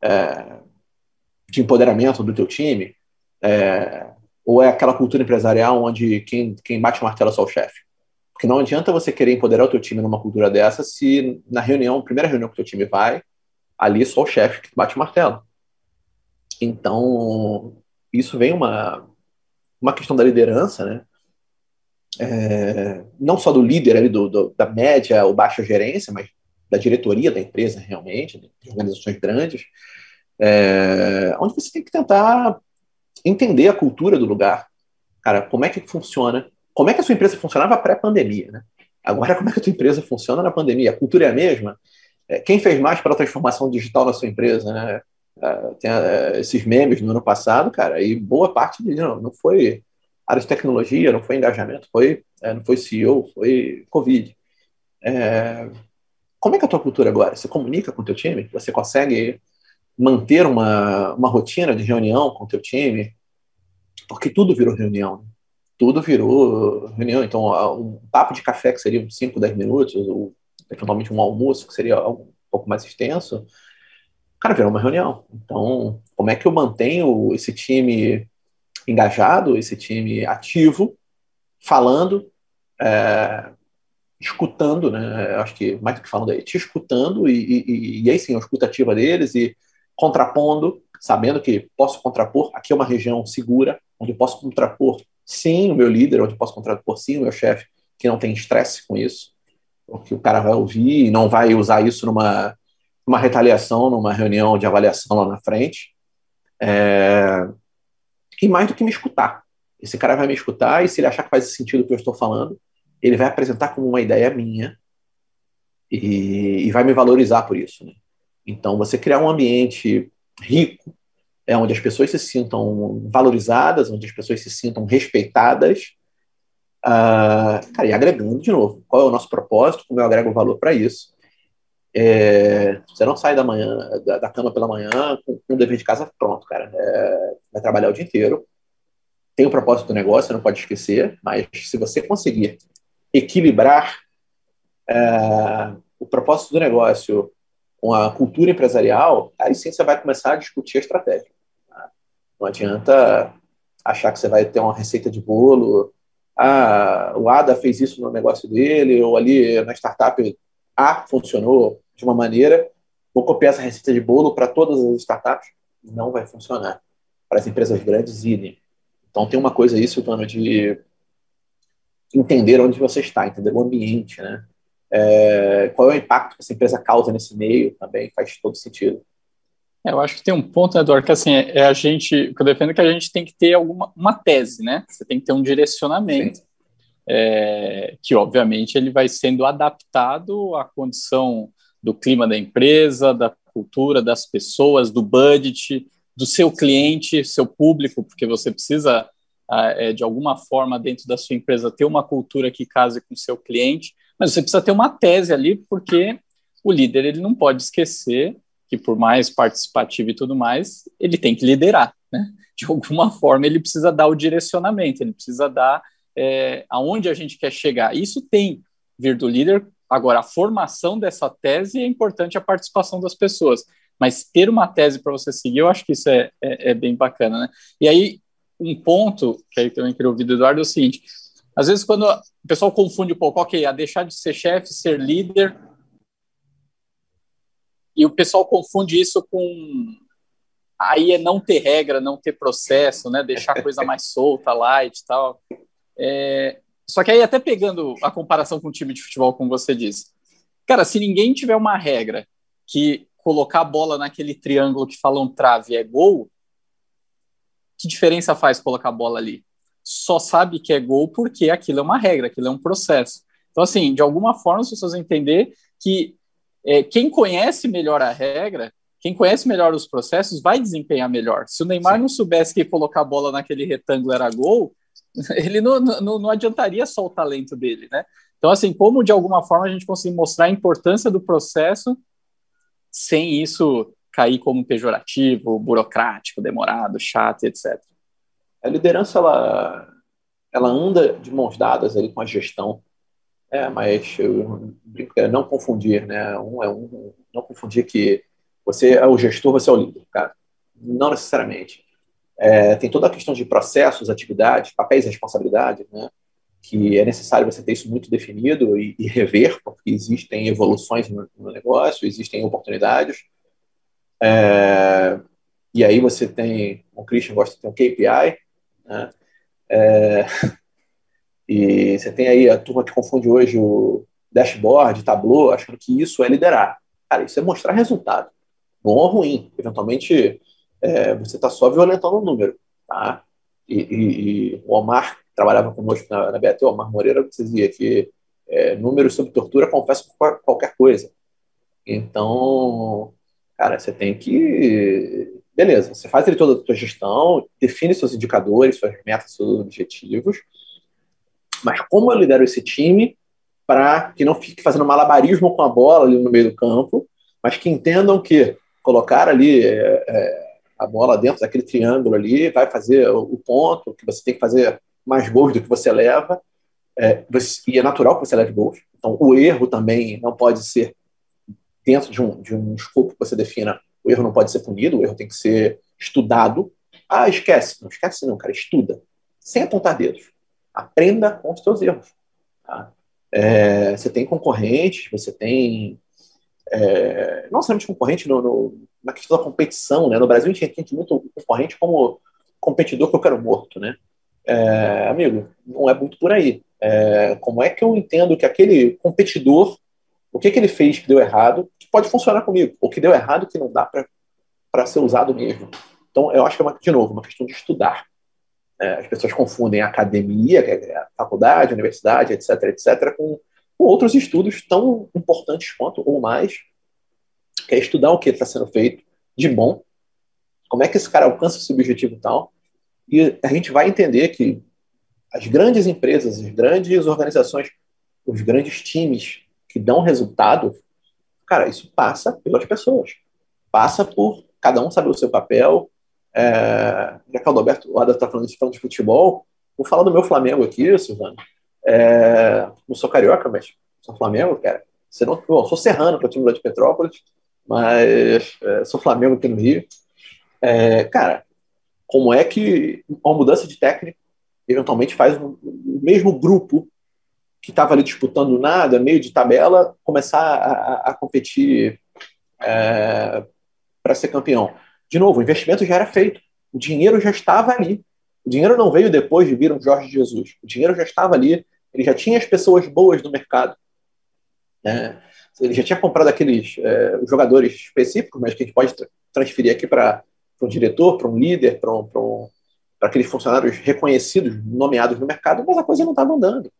é, de empoderamento do teu time, é, ou é aquela cultura empresarial onde quem, quem bate o martelo é só o chefe? Porque não adianta você querer empoderar o teu time numa cultura dessa se na reunião, primeira reunião que o teu time vai, ali só o chefe que bate o martelo. Então, isso vem uma, uma questão da liderança, né? É, não só do líder ali, do, do, da média ou baixa gerência, mas da diretoria da empresa realmente, de organizações grandes, é, onde você tem que tentar entender a cultura do lugar. Cara, como é que funciona? Como é que a sua empresa funcionava pré-pandemia, né? Agora, como é que a sua empresa funciona na pandemia? A cultura é a mesma? É, quem fez mais para a transformação digital na sua empresa, né? Uh, tem uh, esses memes no ano passado, cara, e boa parte deles não, não foi área de tecnologia, não foi engajamento, foi, não foi CEO, foi Covid. É, como é que é a tua cultura agora? Você comunica com o teu time? Você consegue manter uma, uma rotina de reunião com o teu time? Porque tudo virou reunião. Tudo virou reunião. Então, um papo de café que seria 5, 10 minutos, ou eventualmente um almoço que seria um pouco mais extenso, cara, virou uma reunião. Então, como é que eu mantenho esse time engajado, esse time ativo, falando, é, escutando, né? Acho que mais do que falando aí, te escutando e, e, e aí sim, a escutativa deles e contrapondo, sabendo que posso contrapor. Aqui é uma região segura, onde posso contrapor sim o meu líder, onde posso contrapor sim o meu chefe, que não tem estresse com isso, porque o cara vai ouvir e não vai usar isso numa uma retaliação numa reunião de avaliação lá na frente. É... E mais do que me escutar. Esse cara vai me escutar e se ele achar que faz sentido o que eu estou falando, ele vai apresentar como uma ideia minha e, e vai me valorizar por isso. Né? Então, você criar um ambiente rico, é onde as pessoas se sintam valorizadas, onde as pessoas se sintam respeitadas, uh, cara, e agregando de novo. Qual é o nosso propósito? Como eu agrego valor para isso? É, você não sai da manhã da, da cama pela manhã com, com o dever de casa pronto, cara. É, vai trabalhar o dia inteiro. Tem o propósito do negócio, você não pode esquecer, mas se você conseguir equilibrar é, o propósito do negócio com a cultura empresarial, aí sim você vai começar a discutir a estratégia. Não adianta achar que você vai ter uma receita de bolo. Ah, o Ada fez isso no negócio dele, ou ali na startup A funcionou, de uma maneira, vou copiar essa receita de bolo para todas as startups, não vai funcionar. Para as empresas grandes, idem. Então tem uma coisa aí, Silvano, de entender onde você está, entender o ambiente, né? É, qual é o impacto que essa empresa causa nesse meio também faz todo sentido. É, eu acho que tem um ponto, né, Eduardo, que assim, é, é a gente, que eu defendo que a gente tem que ter alguma uma tese, né? Você tem que ter um direcionamento, é, que obviamente ele vai sendo adaptado à condição do clima da empresa, da cultura, das pessoas, do budget, do seu cliente, seu público, porque você precisa, é, de alguma forma, dentro da sua empresa, ter uma cultura que case com o seu cliente, mas você precisa ter uma tese ali, porque o líder ele não pode esquecer que por mais participativo e tudo mais, ele tem que liderar, né? De alguma forma ele precisa dar o direcionamento, ele precisa dar é, aonde a gente quer chegar. Isso tem vir do líder. Agora, a formação dessa tese é importante a participação das pessoas, mas ter uma tese para você seguir, eu acho que isso é, é, é, bem bacana, né? E aí, um ponto que aí também queria ouvir do Eduardo é o seguinte: às vezes, quando o pessoal confunde um pouco, ok, a deixar de ser chefe, ser líder, e o pessoal confunde isso com aí é não ter regra, não ter processo, né? Deixar a coisa mais solta, light e tal. É... Só que aí até pegando a comparação com o time de futebol, como você disse, cara, se ninguém tiver uma regra que colocar a bola naquele triângulo que falam trave é gol, que diferença faz colocar a bola ali? Só sabe que é gol porque aquilo é uma regra, aquilo é um processo. Então, assim, de alguma forma, as pessoas entender que é, quem conhece melhor a regra, quem conhece melhor os processos, vai desempenhar melhor. Se o Neymar Sim. não soubesse que colocar a bola naquele retângulo era gol, ele não, não, não adiantaria só o talento dele, né? Então, assim, como de alguma forma a gente consegue mostrar a importância do processo sem isso cair como pejorativo, burocrático, demorado, chato, etc. A liderança, ela, ela anda de mãos dadas ali com a gestão. É, mas é não confundir, né? Um é um, não confundir que você é o gestor, você é o líder, cara. Não necessariamente. É, tem toda a questão de processos, atividades, papéis e responsabilidades, né? Que é necessário você ter isso muito definido e, e rever, porque existem evoluções no, no negócio, existem oportunidades. É, e aí você tem, o Christian gosta de ter um KPI, né? É, e você tem aí a turma que confunde hoje o dashboard, tableau, achando que isso é liderar. Cara, isso é mostrar resultado, bom ou ruim. Eventualmente, é, você está só violentando o número. Tá? E, e, e, o Omar trabalhava conosco na, na BAT, o Omar Moreira dizia que é, números sobre tortura confessam qualquer coisa. Então, cara, você tem que. Beleza, você faz ali toda a sua gestão, define seus indicadores, suas metas, seus objetivos, mas como eu lidero esse time para que não fique fazendo malabarismo com a bola ali no meio do campo, mas que entendam que colocar ali é, é, a bola dentro daquele triângulo ali vai fazer o, ponto, que você tem que fazer mais gols do que você leva, é, você, e é natural que você leve gols. Então, o erro também não pode ser dentro de um, de um escopo que você defina. O erro não pode ser punido, o erro tem que ser estudado. Ah, esquece. Não esquece não, cara. Estuda. Sem apontar dedos. Aprenda com os seus erros. Tá? É, você tem concorrentes, você tem. É, não somente concorrente no, no, na questão da competição, né? No Brasil a gente entende muito concorrente como competidor que eu quero morto, né? É, amigo, não é muito por aí. É, como é que eu entendo que aquele competidor, o que, que ele fez que deu errado, que pode funcionar comigo, o que deu errado que não dá para ser usado mesmo. Então, eu acho que é, uma, de novo, uma questão de estudar. É, as pessoas confundem academia, é a faculdade, universidade, etc., etc., com, com outros estudos tão importantes quanto ou mais, que é estudar o que está sendo feito de bom, como é que esse cara alcança esse objetivo tal, e a gente vai entender que as grandes empresas, as grandes organizações, os grandes times que dão resultado, cara, isso passa pelas pessoas. Passa por cada um saber o seu papel, é, já que o Alberto o está falando, falando de futebol, vou falar do meu Flamengo aqui, Silvano. É, não sou carioca, mas sou Flamengo, cara. Você não, bom, sou serrano para o time lá de Petrópolis, mas é, sou Flamengo aqui no Rio. É, cara, como é que uma mudança de técnico eventualmente faz o mesmo grupo que estava ali disputando nada, meio de tabela, começar a, a competir é, para ser campeão? De novo, o investimento já era feito. O dinheiro já estava ali. O dinheiro não veio depois de vir um Jorge Jesus. O dinheiro já estava ali. Ele já tinha as pessoas boas no mercado. Né? Ele já tinha comprado aqueles é, jogadores específicos, mas que a gente pode transferir aqui para um diretor, para um líder, para um, um, aqueles funcionários reconhecidos, nomeados no mercado, mas a coisa não estava andando.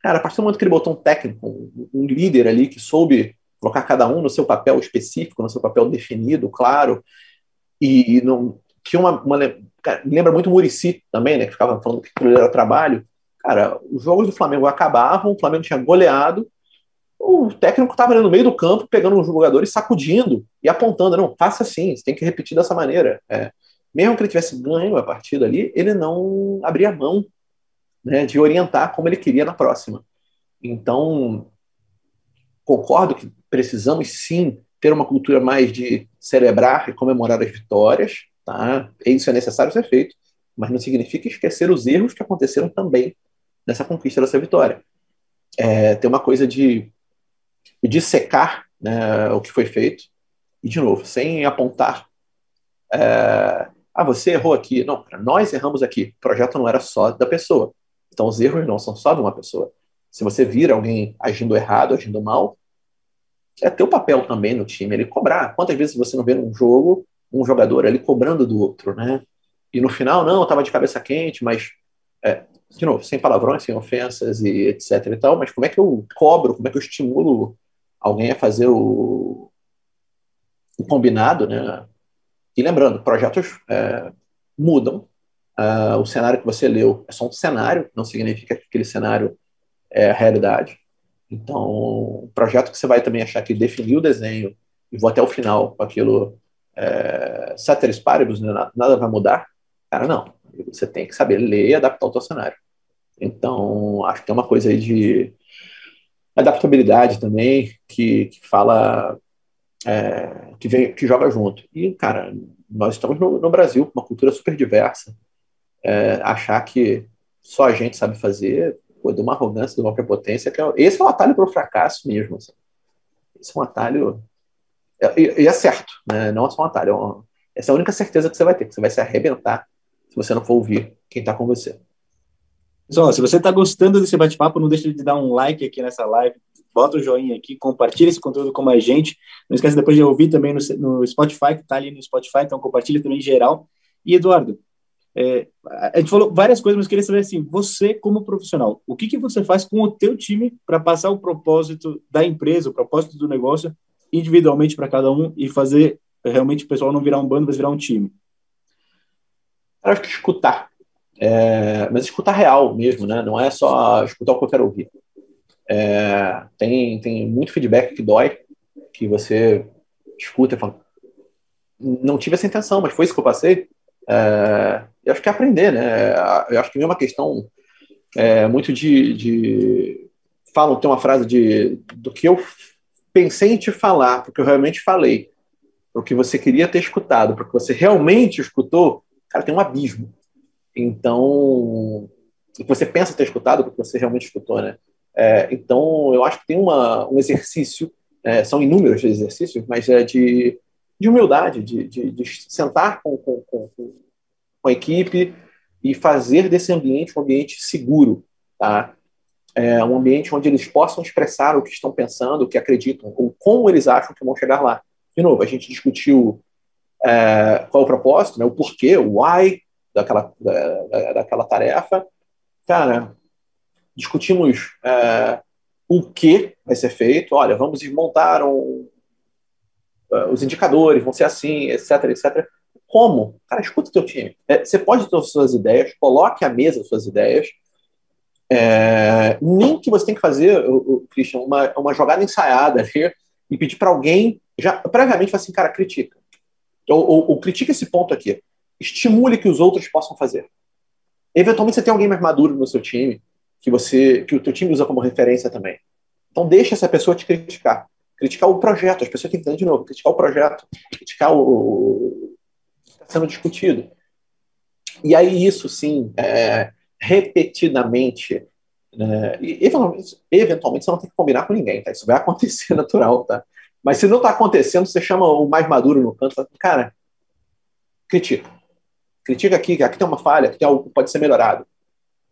Cara, a partir do momento que ele botou um técnico, um, um líder ali que soube colocar cada um no seu papel específico, no seu papel definido, claro, e não tinha uma, uma cara, lembra muito o Murici também, né, que ficava falando que aquilo era trabalho. Cara, os jogos do Flamengo acabavam, o Flamengo tinha goleado, o técnico estava ali no meio do campo, pegando os jogadores, sacudindo e apontando, não, faça assim, você tem que repetir dessa maneira. É, mesmo que ele tivesse ganho a partida ali, ele não abria mão né, de orientar como ele queria na próxima. Então, concordo que precisamos sim ter uma cultura mais de celebrar e comemorar as vitórias, tá? Isso é necessário ser feito, mas não significa esquecer os erros que aconteceram também nessa conquista dessa vitória. É, tem uma coisa de, de secar né, o que foi feito, e de novo, sem apontar. É, ah, você errou aqui. Não, nós erramos aqui. O projeto não era só da pessoa. Então, os erros não são só de uma pessoa. Se você vira alguém agindo errado, agindo mal, é teu papel também no time, ele cobrar. Quantas vezes você não vê num jogo um jogador ali cobrando do outro, né? E no final, não, eu tava de cabeça quente, mas, é, de novo, sem palavrões, sem ofensas e etc e tal, mas como é que eu cobro, como é que eu estimulo alguém a fazer o, o combinado, né? E lembrando, projetos é, mudam. Uh, o cenário que você leu é só um cenário, não significa que aquele cenário é a realidade. Então, um projeto que você vai também achar que definiu o desenho e vou até o final com aquilo é, ceteris paribus, né, nada vai mudar, cara, não. Você tem que saber ler e adaptar o teu cenário. Então, acho que tem uma coisa aí de adaptabilidade também, que, que fala, é, que, vem, que joga junto. E, cara, nós estamos no, no Brasil, com uma cultura super diversa. É, achar que só a gente sabe fazer, pô, de uma arrogância, de uma prepotência, que é, esse é um atalho para o fracasso mesmo. Assim. Esse é um atalho. E, é certo, né? não é só um atalho. É essa é a única certeza que você vai ter, que você vai se arrebentar se você não for ouvir quem está com você. Pessoal, se você está gostando desse bate-papo, não deixe de dar um like aqui nessa live, bota o um joinha aqui, compartilha esse conteúdo com mais gente. Não esqueça depois de ouvir também no, no Spotify, que está ali no Spotify, então compartilha também em geral. E Eduardo, é, a gente falou várias coisas, mas queria saber assim, você como profissional, o que, que você faz com o teu time para passar o propósito da empresa, o propósito do negócio individualmente para cada um e fazer realmente o pessoal não virar um bando, mas virar um time? Eu acho que escutar, é, mas escutar real mesmo, né? Não é só escutar o que eu quero ouvir. É, tem, tem muito feedback que dói, que você escuta e fala, não tive essa intenção, mas foi isso que eu passei. É, eu acho que é aprender, né? Eu acho que é uma questão é, muito de, de. Falam, tem uma frase de do que eu pensei em te falar, porque eu realmente falei, o que você queria ter escutado, porque você realmente escutou, cara, tem um abismo. Então, o que você pensa ter escutado, porque você realmente escutou, né? É, então, eu acho que tem uma, um exercício, é, são inúmeros exercícios, mas é de, de humildade, de, de, de sentar com, com, com, com a equipe e fazer desse ambiente um ambiente seguro, tá? É um ambiente onde eles possam expressar o que estão pensando, o que acreditam, ou como eles acham que vão chegar lá. De novo, a gente discutiu é, qual o propósito, né, o porquê, o why daquela, da, daquela tarefa. Cara, discutimos é, o que vai ser feito. Olha, vamos montar um, os indicadores, vão ser assim, etc, etc. Como? Cara, escuta o teu time. É, você pode ter suas ideias, coloque à mesa suas ideias. É, nem que você tem que fazer, o, Christian, uma, uma jogada ensaiada ali e pedir para alguém, já previamente, assim, cara, critica. Ou, ou, ou critica esse ponto aqui. Estimule que os outros possam fazer. Eventualmente você tem alguém mais maduro no seu time, que você que o teu time usa como referência também. Então deixa essa pessoa te criticar. Criticar o projeto, as pessoas têm que entender de novo, criticar o projeto, criticar o, sendo discutido. E aí isso, sim, é, repetidamente, né, e eventualmente, eventualmente você não tem que combinar com ninguém, tá? Isso vai acontecer natural, tá? Mas se não está acontecendo, você chama o mais maduro no canto, fala, cara, critica. Critica aqui, aqui tem uma falha, aqui tem algo que pode ser melhorado.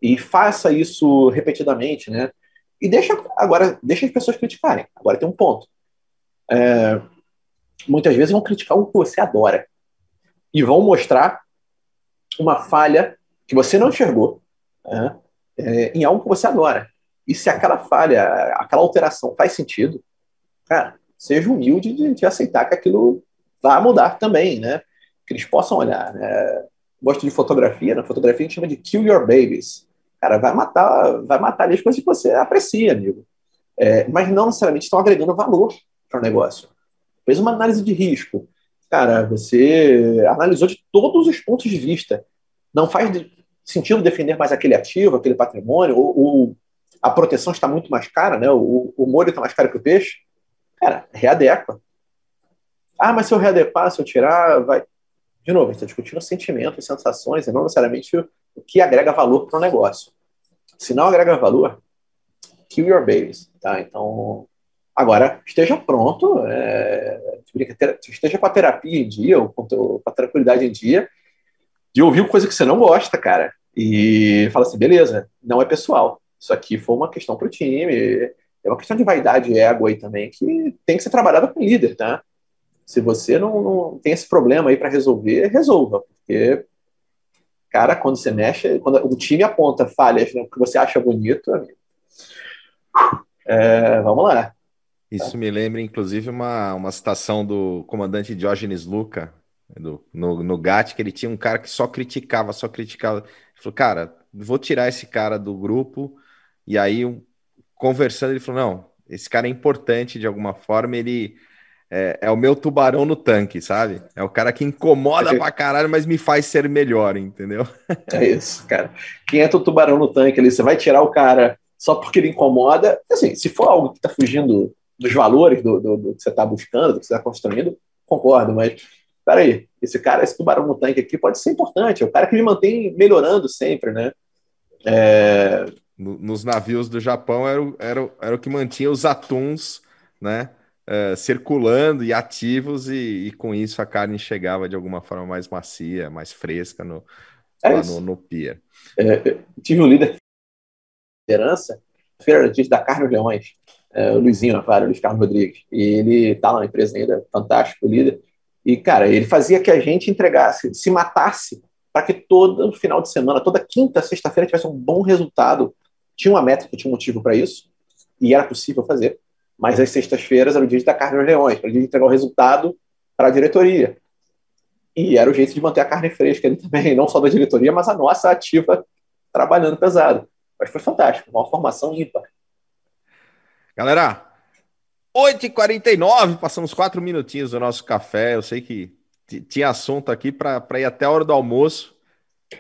E faça isso repetidamente, né? E deixa agora, deixa as pessoas criticarem. Agora tem um ponto. É, muitas vezes vão criticar o que você adora e vão mostrar uma falha que você não enxergou né, é, em algo que você adora. E se aquela falha, aquela alteração faz sentido, cara, seja humilde de, de aceitar que aquilo vai mudar também, né? Que eles possam olhar. Né? Gosto de fotografia, na fotografia a gente chama de kill your babies. Cara, vai matar, vai matar as coisas que você aprecia, amigo. É, mas não necessariamente estão agregando valor para o negócio. Fez uma análise de risco. Cara, você analisou de todos os pontos de vista. Não faz sentido defender mais aquele ativo, aquele patrimônio, ou, ou a proteção está muito mais cara, né? O, o molho está mais caro que o peixe. Cara, readequa. Ah, mas se eu readequar, se eu tirar, vai. De novo, a gente está discutindo sentimentos, sensações, e não necessariamente o, que agrega valor para o negócio. Se não agrega valor, kill your babies, tá? Então, agora, esteja pronto, é, esteja com a terapia em dia, ou com a tranquilidade em dia, de ouvir coisa que você não gosta, cara, e fala assim, beleza, não é pessoal, isso aqui foi uma questão para o time, é uma questão de vaidade e ego aí também, que tem que ser trabalhada com o líder, tá? Se você não, não tem esse problema aí para resolver, resolva, porque, cara, quando você mexe, quando o time aponta falhas no que você acha bonito, amigo, é, vamos lá. Isso me lembra, inclusive, uma, uma citação do comandante Diógenes Luca, do, no, no GAT, que ele tinha um cara que só criticava, só criticava. Ele falou, cara, vou tirar esse cara do grupo, e aí, conversando, ele falou, não, esse cara é importante de alguma forma, ele é, é, o meu tubarão no tanque, sabe? É o cara que incomoda é. pra caralho, mas me faz ser melhor, entendeu? É isso, cara. Quem é o tubarão no tanque ali? Você vai tirar o cara só porque ele incomoda. Assim, se for algo que tá fugindo dos valores do, do, do que você tá buscando, do que você tá construindo, concordo, mas peraí, esse cara, esse tubarão no tanque aqui pode ser importante, é o cara que me mantém melhorando sempre, né? É... Nos navios do Japão era, o, era, era o que mantinha os atuns, né? uh, circulando e ativos, e, e, com isso a carne chegava de alguma forma mais macia, mais fresca no, é lá no, no pier. É, tive um líder de liderança, feira da Carne Leões, é, o Luizinho, claro, o Luiz Carlos Rodrigues, e ele tá lá na empresa ainda, fantástico líder, e, cara, ele fazia que a gente entregasse, se matasse, para que todo final de semana, toda quinta, sexta-feira tivesse um bom resultado. Tinha uma métrica, tinha um motivo para isso, e era possível fazer. Mas as sextas-feiras era o dia de dar carne aos leões, para a gente entregar o resultado para a diretoria. E era o jeito de manter a carne fresca ali também, não só da diretoria, mas a nossa ativa trabalhando pesado. Mas foi fantástico, uma formação ímpar. Galera, 8h49, passamos quatro minutinhos do nosso café. Eu sei que tinha assunto aqui para ir até a hora do almoço,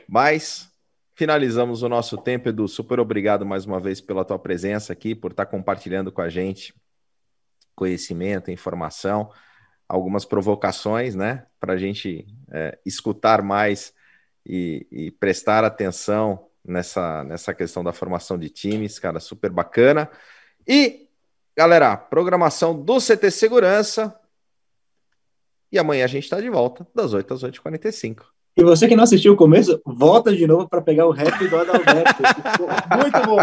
mas finalizamos o nosso tempo, Edu. Super obrigado mais uma vez pela tua presença aqui, por estar compartilhando com a gente conhecimento, informação, algumas provocações, né, para a gente é, escutar mais e, e, prestar atenção nessa, nessa questão da formação de times, cara, super bacana. E, galera, programação do CT Segurança. E amanhã a gente está de volta, das 8 às 8h45. E você que não assistiu o começo, volta de novo para pegar o rap do Adalberto. Muito bom.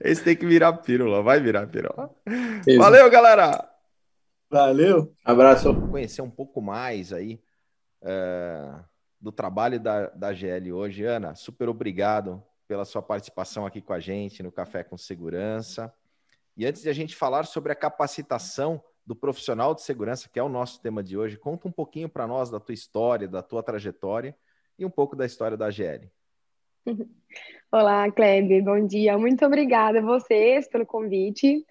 Esse tem que virar pílula, vai virar pílula. Isso. Valeu, galera! Valeu! Abraço. Conhecer um pouco mais aí é, do trabalho da, da GL hoje. Ana, super obrigado pela sua participação aqui com a gente no Café com Segurança. E antes de a gente falar sobre a capacitação do profissional de segurança, que é o nosso tema de hoje, conta um pouquinho para nós da tua história, da tua trajetória e um pouco da história da GL. Olá, Kleber, bom dia. Muito obrigada a vocês pelo convite.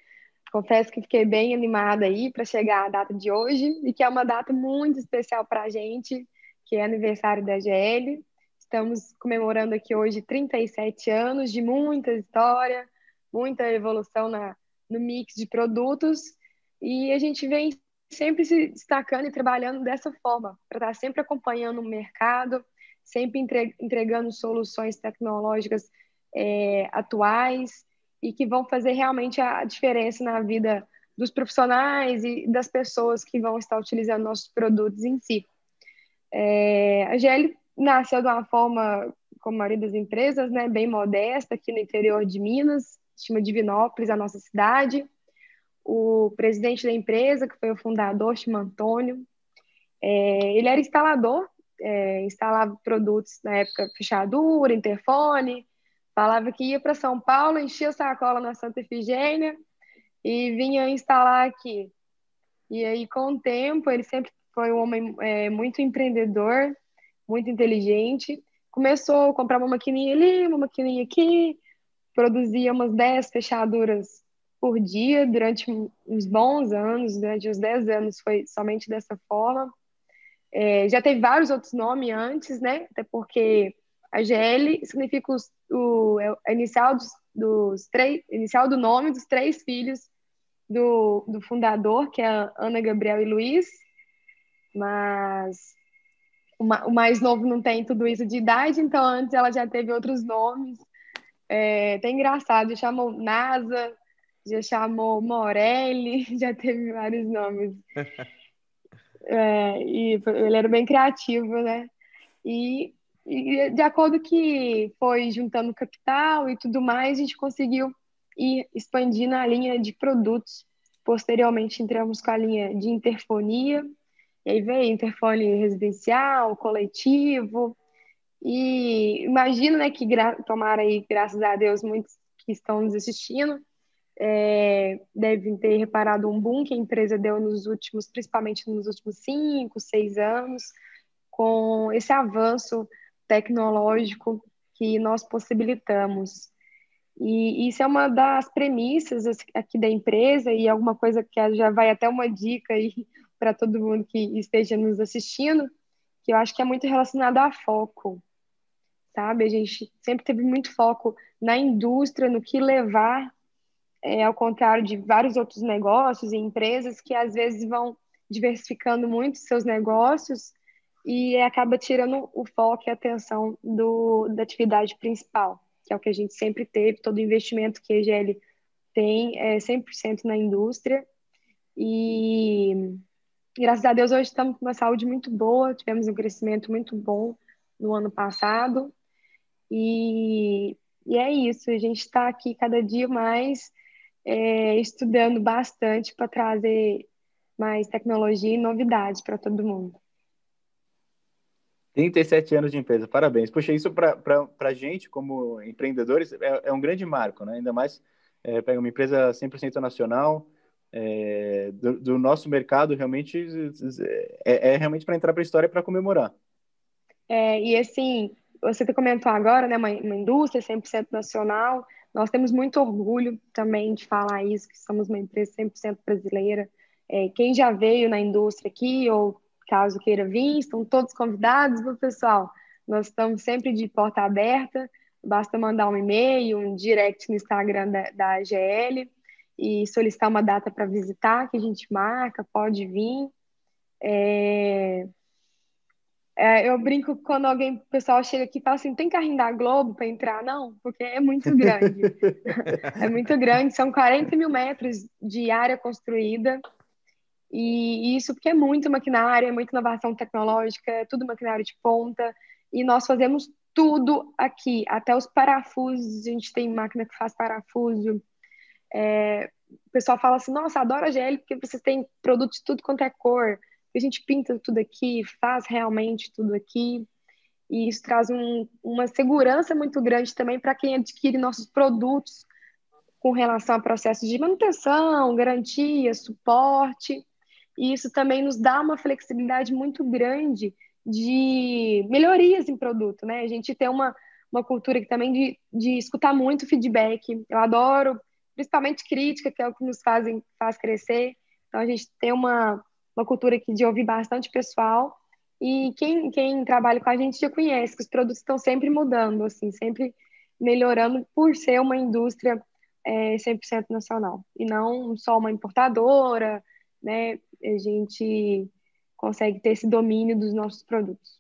Confesso que fiquei bem animada aí para chegar à data de hoje e que é uma data muito especial para a gente, que é aniversário da GL. Estamos comemorando aqui hoje 37 anos de muita história, muita evolução na, no mix de produtos e a gente vem sempre se destacando e trabalhando dessa forma, para estar sempre acompanhando o mercado, sempre entregando soluções tecnológicas é, atuais e que vão fazer realmente a diferença na vida dos profissionais e das pessoas que vão estar utilizando nossos produtos em si. É, a GL nasceu de uma forma, como a maioria das empresas, né, bem modesta, aqui no interior de Minas, chama Divinópolis, a nossa cidade, o presidente da empresa, que foi o fundador, chama Antônio. É, ele era instalador, é, instalava produtos na época fechadura, interfone, falava que ia para São Paulo, enchia sacola na Santa Efigênia e vinha instalar aqui. E aí, com o tempo, ele sempre foi um homem é, muito empreendedor, muito inteligente. Começou a comprar uma maquininha ali, uma maquininha aqui, produzia umas 10 fechaduras por dia durante uns bons anos, durante uns 10 anos foi somente dessa forma. É, já teve vários outros nomes antes, né? Até porque a GL significa os, o, é a inicial dos, dos três, inicial do nome dos três filhos do, do fundador, que é Ana, Gabriel e Luiz, mas o, mais novo não tem tudo isso de idade, então antes ela já teve outros nomes. É, até engraçado, já chamou NASA, já chamou Morelli, já teve vários nomes. É, e ele era bem criativo, né? E, e, de acordo que foi juntando capital e tudo mais, a gente conseguiu ir expandindo a linha de produtos. Posteriormente, entramos com a linha de interfonia, e aí veio interfone residencial, coletivo, e imagino né, que, tomara aí, graças a Deus, muitos que estão nos assistindo, é, devem ter reparado um boom que a empresa deu nos últimos, principalmente nos últimos cinco, seis anos, com esse avanço tecnológico que nós possibilitamos. E isso é uma das premissas aqui da empresa e alguma coisa que já vai até uma dica aí para todo mundo que esteja nos assistindo, que eu acho que é muito relacionado a foco, sabe? A gente sempre teve muito foco na indústria, no que levar é, ao contrário de vários outros negócios e empresas que às vezes vão diversificando muito seus negócios e acaba tirando o foco e a atenção do, da atividade principal, que é o que a gente sempre teve, todo investimento que a EGL tem é 100% na indústria e graças a Deus hoje estamos com uma saúde muito boa, tivemos um crescimento muito bom no ano passado e, e é isso, a gente está aqui cada dia mais é, estudando bastante para trazer mais tecnologia e novidades para todo mundo. 37 anos de empresa, parabéns. Puxa, isso para a gente, como empreendedores, é, é, um grande marco, né? Ainda mais é, pega uma empresa 100% nacional, é, do, do, nosso mercado, realmente, é, é realmente para entrar para a história para comemorar. É, e assim, você comentou agora, né, uma, uma indústria 100% nacional, nós temos muito orgulho também de falar isso, que somos uma empresa 100% brasileira. É, quem já veio na indústria aqui, ou caso queira vir, estão todos convidados, viu, pessoal? Nós estamos sempre de porta aberta, basta mandar um e-mail, um direct no Instagram da, da AGL e solicitar uma data para visitar, que a gente marca, pode vir. É, é, eu brinco quando alguém, o pessoal chega aqui e fala assim, tem carrinho da Globo para entrar? Não, porque é muito grande. é muito grande, são 40 mil metros de área construída. E isso porque é muito maquinário, é muita inovação tecnológica, é tudo maquinário de ponta. E nós fazemos tudo aqui, até os parafusos, a gente tem máquina que faz parafuso. É, o pessoal fala assim, nossa, adoro a GL porque vocês têm produto de tudo quanto é cor a gente pinta tudo aqui, faz realmente tudo aqui. E isso traz um, uma segurança muito grande também para quem adquire nossos produtos com relação a processos de manutenção, garantia, suporte. E isso também nos dá uma flexibilidade muito grande de melhorias em produto, né? A gente tem uma, uma cultura que também de, de escutar muito feedback. Eu adoro, principalmente crítica, que é o que nos fazem, faz crescer. Então, a gente tem uma, uma cultura aqui de ouvir bastante pessoal. E quem, quem trabalha com a gente já conhece que os produtos estão sempre mudando, assim, sempre melhorando por ser uma indústria é, 100% nacional e não só uma importadora, né? A gente consegue ter esse domínio dos nossos produtos.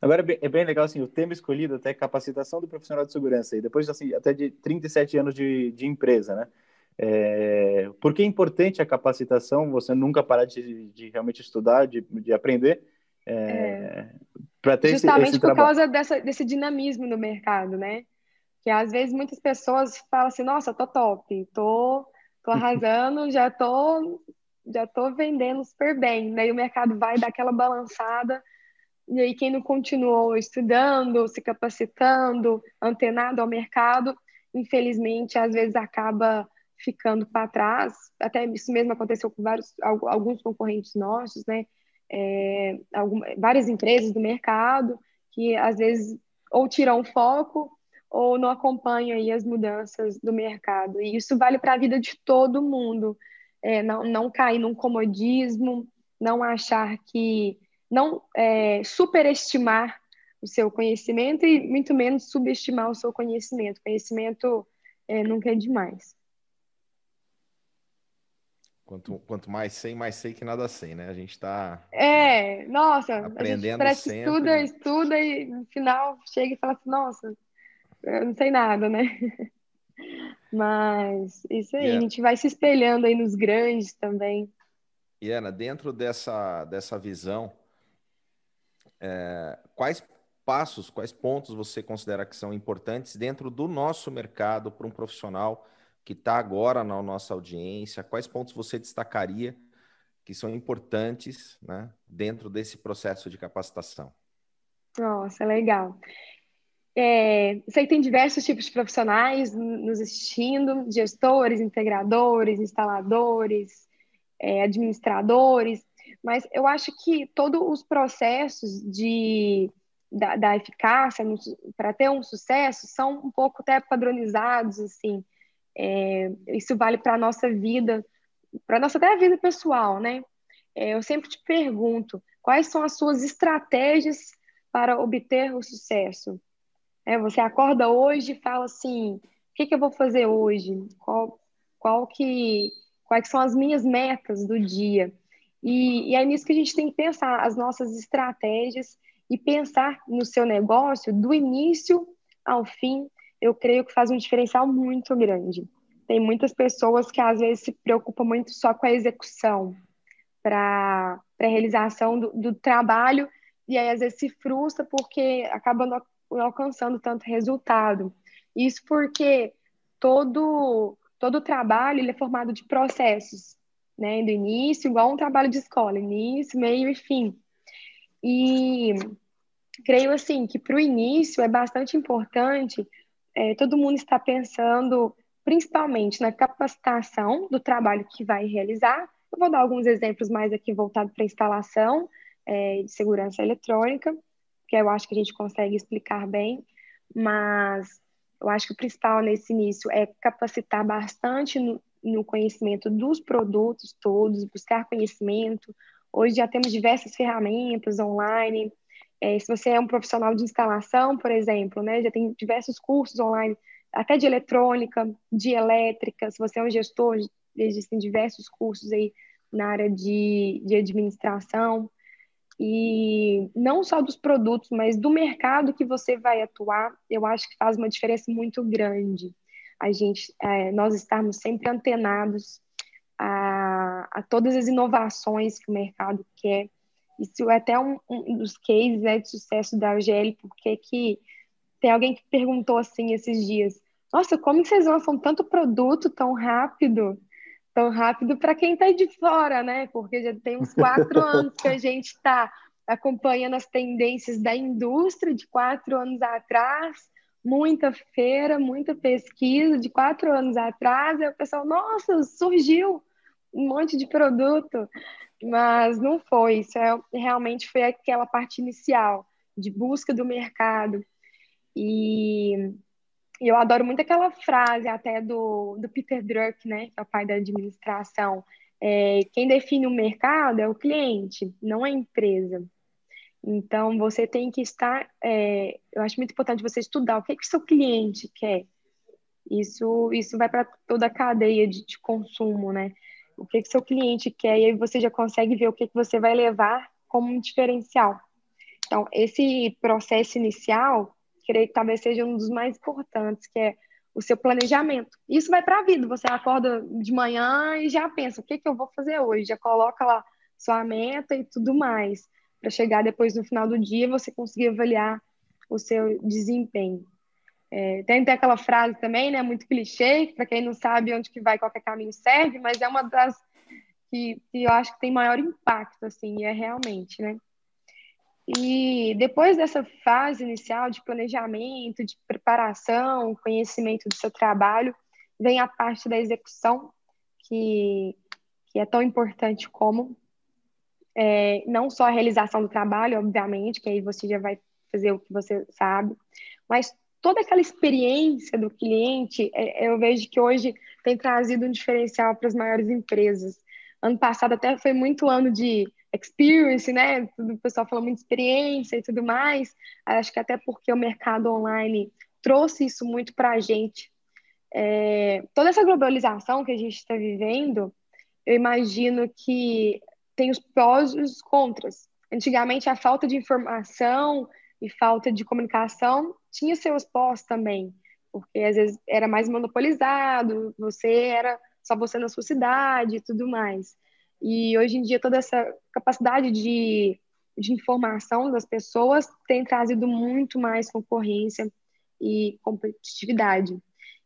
Agora é bem legal assim, o tema escolhido até capacitação do profissional de segurança e depois assim até de 37 anos de, de empresa, né? É, por que é importante a capacitação? Você nunca parar de, de realmente estudar, de, de aprender, é, é. para ter Justamente esse, esse por causa dessa, desse dinamismo no mercado, né? Que às vezes muitas pessoas falam assim: nossa, tô top, tô tô arrasando, já tô, já tô vendendo super bem. Daí o mercado vai dar aquela balançada, e aí quem não continuou estudando, se capacitando, antenado ao mercado, infelizmente, às vezes acaba ficando para trás. Até isso mesmo aconteceu com vários, alguns concorrentes nossos, né? É, algumas, várias empresas do mercado que às vezes ou tiram foco ou não acompanham aí as mudanças do mercado. E isso vale para a vida de todo mundo. É, não, não cair num comodismo, não achar que. Não é, superestimar o seu conhecimento e muito menos subestimar o seu conhecimento. Conhecimento é, nunca é demais. Quanto, quanto mais sei, mais sei que nada sei, né? A gente está. É, nossa, aprendendo a gente sempre. estuda, estuda e no final chega e fala assim: nossa, eu não sei nada, né? Mas isso aí, a gente vai se espelhando aí nos grandes também. E Ana, dentro dessa, dessa visão, é, quais passos, quais pontos você considera que são importantes dentro do nosso mercado para um profissional que está agora na nossa audiência? Quais pontos você destacaria que são importantes né, dentro desse processo de capacitação? Nossa, legal. É, sei que tem diversos tipos de profissionais nos assistindo, gestores, integradores, instaladores, é, administradores, mas eu acho que todos os processos de, da, da eficácia para ter um sucesso são um pouco até padronizados, assim, é, isso vale para a nossa vida, para a nossa até vida pessoal, né? É, eu sempre te pergunto, quais são as suas estratégias para obter o sucesso? É, você acorda hoje e fala assim, o que, que eu vou fazer hoje? Qual, qual que, quais são as minhas metas do dia? E, e é nisso que a gente tem que pensar as nossas estratégias e pensar no seu negócio do início ao fim, eu creio que faz um diferencial muito grande. Tem muitas pessoas que às vezes se preocupam muito só com a execução para a realização do, do, trabalho e aí às vezes se frustra porque acaba não, alcançando tanto resultado. Isso porque todo todo trabalho ele é formado de processos, né, do início, igual um trabalho de escola, início, meio e fim. E creio assim que para o início é bastante importante é, todo mundo está pensando principalmente na capacitação do trabalho que vai realizar. Eu vou dar alguns exemplos mais aqui voltados para instalação é, de segurança eletrônica, que eu acho que a gente consegue explicar bem, mas eu acho que o principal nesse início é capacitar bastante no conhecimento dos produtos todos, buscar conhecimento. Hoje já temos diversas ferramentas online, é, se você é um profissional de instalação, por exemplo, né, já tem diversos cursos online, até de eletrônica, de elétrica. Se você é um gestor, existem diversos cursos aí na área de, de administração. E não só dos produtos, mas do mercado que você vai atuar, eu acho que faz uma diferença muito grande. A gente, é, nós estarmos sempre antenados a, a todas as inovações que o mercado quer, isso é até um, um dos cases né, de sucesso da UGL, porque que tem alguém que perguntou assim esses dias: Nossa, como vocês lançam tanto produto tão rápido? Tão rápido para quem está de fora, né? Porque já tem uns quatro anos que a gente está acompanhando as tendências da indústria de quatro anos atrás, muita feira, muita pesquisa de quatro anos atrás, e o pessoal, nossa, surgiu um monte de produto mas não foi. Isso é, realmente foi aquela parte inicial de busca do mercado. E eu adoro muito aquela frase até do, do Peter Druck, né, que é o pai da administração. É, quem define o mercado é o cliente, não a empresa. Então, você tem que estar. É, eu acho muito importante você estudar o que, que o seu cliente quer. Isso, isso vai para toda a cadeia de, de consumo, né? o que, que seu cliente quer, e aí você já consegue ver o que, que você vai levar como um diferencial. Então, esse processo inicial, creio que talvez seja um dos mais importantes, que é o seu planejamento. Isso vai para a vida, você acorda de manhã e já pensa, o que, que eu vou fazer hoje? Já coloca lá sua meta e tudo mais, para chegar depois no final do dia você conseguir avaliar o seu desempenho. É, tem até aquela frase também, né, muito clichê, para quem não sabe onde que vai, qualquer caminho serve, mas é uma das que, que eu acho que tem maior impacto, assim, é realmente, né? E depois dessa fase inicial de planejamento, de preparação, conhecimento do seu trabalho, vem a parte da execução, que, que é tão importante como é, não só a realização do trabalho, obviamente, que aí você já vai fazer o que você sabe, mas toda aquela experiência do cliente, é, eu vejo que hoje tem trazido um diferencial para as maiores empresas. Ano passado até foi muito ano de experience, né? O pessoal falou muito de experiência e tudo mais. Acho que até porque o mercado online trouxe isso muito para a gente. É, toda essa globalização que a gente está vivendo, eu imagino que tem os prós e os contras. Antigamente, a falta de informação e falta de comunicação tinha seus pós também, porque às vezes era mais monopolizado, você era só você na sua cidade e tudo mais. E hoje em dia toda essa capacidade de, de informação das pessoas tem trazido muito mais concorrência e competitividade.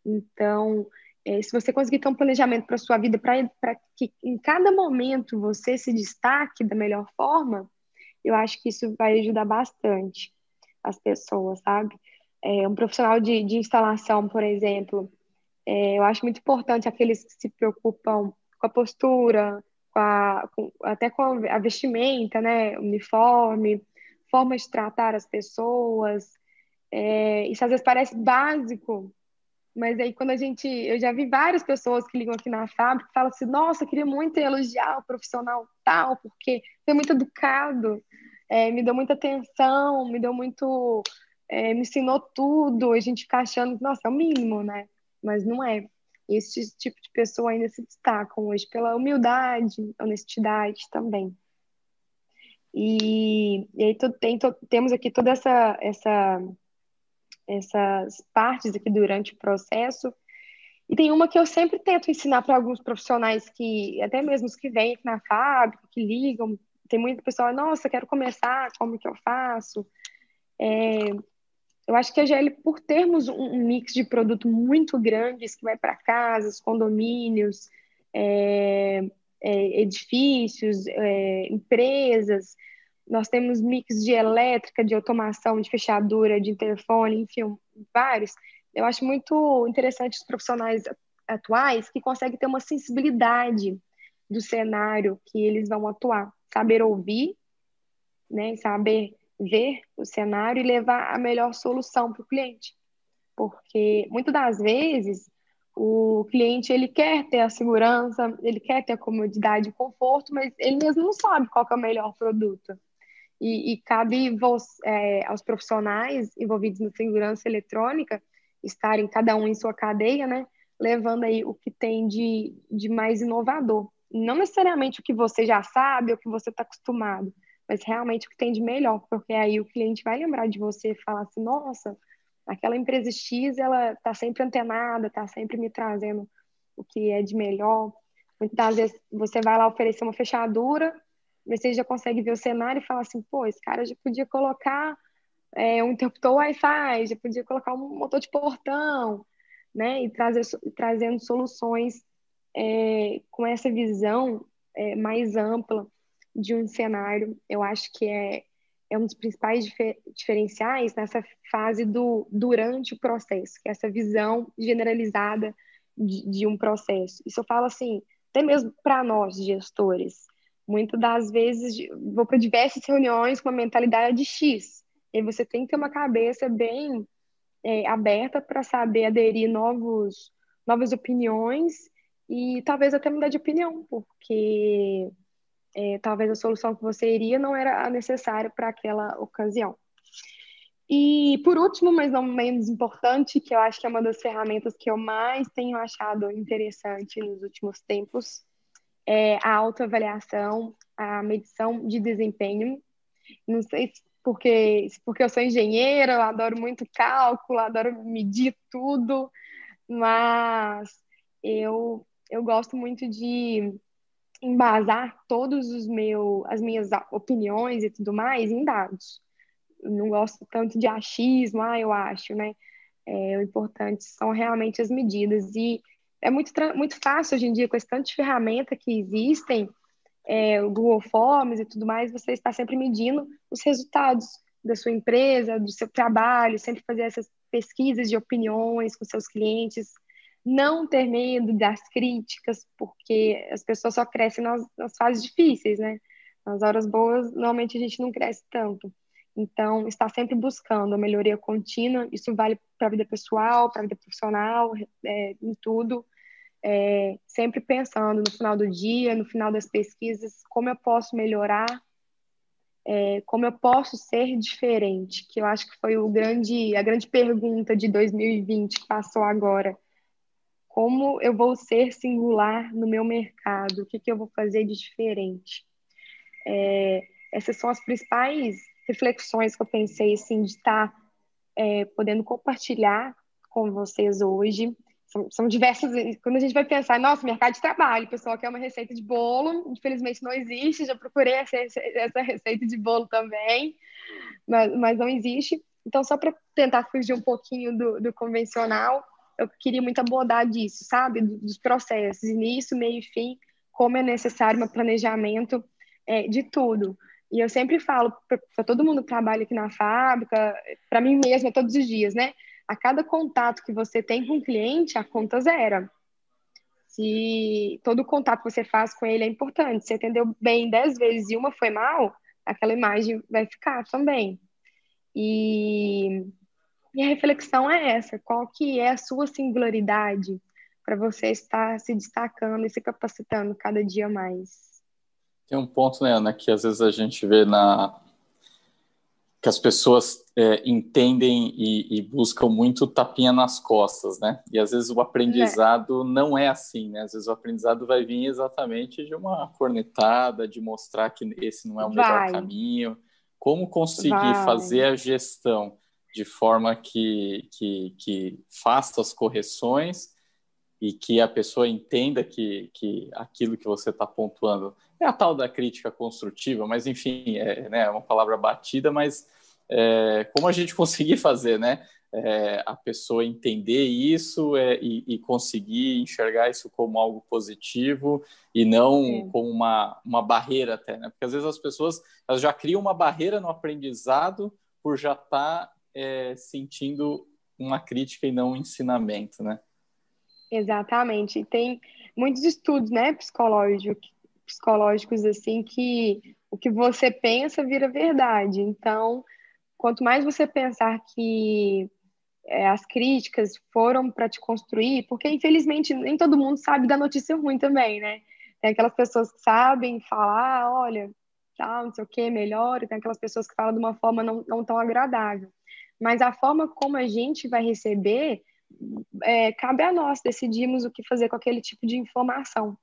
Então, é, se você conseguir ter um planejamento para sua vida, para que em cada momento você se destaque da melhor forma, eu acho que isso vai ajudar bastante as pessoas, sabe? É, um profissional de, de instalação, por exemplo, é, eu acho muito importante aqueles que se preocupam com a postura, com a, com, até com a vestimenta, né? Uniforme, forma de tratar as pessoas. É, isso às vezes parece básico, mas aí quando a gente. Eu já vi várias pessoas que ligam aqui na fábrica e falam assim: nossa, queria muito elogiar o profissional tal, porque foi muito educado é, me deu muita atenção, me deu muito. É, me ensinou tudo. A gente fica achando, nossa, é o mínimo, né? Mas não é. Esse tipo de pessoa ainda se destacam hoje pela humildade, honestidade também. E, e aí tem, temos aqui toda essa, essa essas partes aqui durante o processo. E tem uma que eu sempre tento ensinar para alguns profissionais que, até mesmo os que vêm aqui na fábrica, que ligam, tem muita pessoa, nossa, quero começar, como que eu faço? É, eu acho que a GL, por termos um, mix de produto muito grandes que vai para casas, condomínios, é, é, edifícios, é, empresas, nós temos mix de elétrica, de automação, de fechadura, de interfone, enfim, vários. Eu acho muito interessante os profissionais atuais que conseguem ter uma sensibilidade do cenário que eles vão atuar saber ouvir, né, saber ver o cenário e levar a melhor solução para o cliente. Porque muitas das vezes o cliente ele quer ter a segurança, ele quer ter a comodidade e conforto, mas ele mesmo não sabe qual é o melhor produto. E, e cabe é, aos profissionais envolvidos na segurança eletrônica estarem cada um em sua cadeia, né, levando aí o que tem de, de mais inovador não necessariamente o que você já sabe ou o que você está acostumado, mas realmente o que tem de melhor, porque aí o cliente vai lembrar de você e falar assim, nossa, aquela empresa X, ela está sempre antenada, está sempre me trazendo o que é de melhor. Muitas vezes você vai lá oferecer uma fechadura, você já consegue ver o cenário e falar assim, pô, esse cara já podia colocar é, um interruptor Wi-Fi, já podia colocar um motor de portão, né, e trazer, trazendo soluções é, com essa visão é, mais ampla de um cenário, eu acho que é, é um dos principais difer diferenciais nessa fase do durante o processo, que é essa visão generalizada de, de um processo. Isso eu falo assim, até mesmo para nós, gestores. Muitas das vezes vou para diversas reuniões com uma mentalidade de X, e você tem que ter uma cabeça bem é, aberta para saber aderir novos, novas opiniões e talvez até mudar de opinião, porque é, talvez a solução que você iria não era a necessária para aquela ocasião. E por último, mas não menos importante, que eu acho que é uma das ferramentas que eu mais tenho achado interessante nos últimos tempos, é a autoavaliação, a medição de desempenho. Não sei se porque, porque eu sou engenheira, eu adoro muito cálculo, adoro medir tudo, mas eu eu gosto muito de embasar todos os meus as minhas opiniões e tudo mais em dados. Eu não gosto tanto de achismo, ah, eu acho, né? É, o importante são realmente as medidas. E é muito, muito fácil hoje em dia, com esse tanto de ferramenta que existem, é, o Google Forms e tudo mais, você está sempre medindo os resultados da sua empresa, do seu trabalho, sempre fazer essas pesquisas de opiniões com seus clientes, não ter medo das críticas, porque as pessoas só crescem nas, nas fases difíceis, né? Nas horas boas, normalmente a gente não cresce tanto. Então, está sempre buscando a melhoria contínua, isso vale para a vida pessoal, para a vida profissional, é, em tudo. É, sempre pensando no final do dia, no final das pesquisas, como eu posso melhorar, é, como eu posso ser diferente, que eu acho que foi o grande, a grande pergunta de 2020 que passou agora como eu vou ser singular no meu mercado, o que, que eu vou fazer de diferente. É, essas são as principais reflexões que eu pensei assim, de estar tá, é, podendo compartilhar com vocês hoje. São, são diversas. Quando a gente vai pensar, nossa, mercado de trabalho, o pessoal quer uma receita de bolo, infelizmente não existe, já procurei essa, essa receita de bolo também, mas, mas não existe. Então, só para tentar fugir um pouquinho do, do convencional, eu queria muito abordar disso, sabe? Dos processos, início, meio e fim, como é necessário um planejamento é, de tudo. E eu sempre falo para todo mundo que trabalha aqui na fábrica, para mim mesma, todos os dias, né? A cada contato que você tem com o cliente, a conta zera. Se todo contato que você faz com ele é importante, se atendeu bem dez vezes e uma foi mal, aquela imagem vai ficar também. E e a reflexão é essa: qual que é a sua singularidade para você estar se destacando e se capacitando cada dia mais? Tem um ponto, né, Ana, que às vezes a gente vê na que as pessoas é, entendem e, e, buscam muito tapinha nas costas, né? E às vezes o aprendizado é. não é assim, né? Às vezes o aprendizado vai vir exatamente de uma cornetada, de mostrar que esse não é o vai. melhor caminho. Como conseguir vai. fazer a gestão de forma que, que, que faça as correções e que a pessoa entenda que, que aquilo que você está pontuando é a tal da crítica construtiva, mas enfim, é né, uma palavra batida, mas é, como a gente conseguir fazer, né? É, a pessoa entender isso é, e, e, conseguir enxergar isso como algo positivo e não como uma, uma barreira até, né? Porque às vezes as pessoas elas já criam uma barreira no aprendizado por já estar tá é, sentindo uma crítica e não um ensinamento, né? Exatamente. Tem muitos estudos, né, psicológicos, psicológicos assim que o que você pensa vira verdade. Então, quanto mais você pensar que é, as críticas foram para te construir, porque infelizmente nem todo mundo sabe da notícia ruim também, né? Tem aquelas pessoas que sabem falar, olha, tal, não sei o que, melhor, e tem aquelas pessoas que falam de uma forma não, não tão agradável mas a forma como a gente vai receber, é, cabe a nós decidirmos o que fazer com aquele tipo de informação.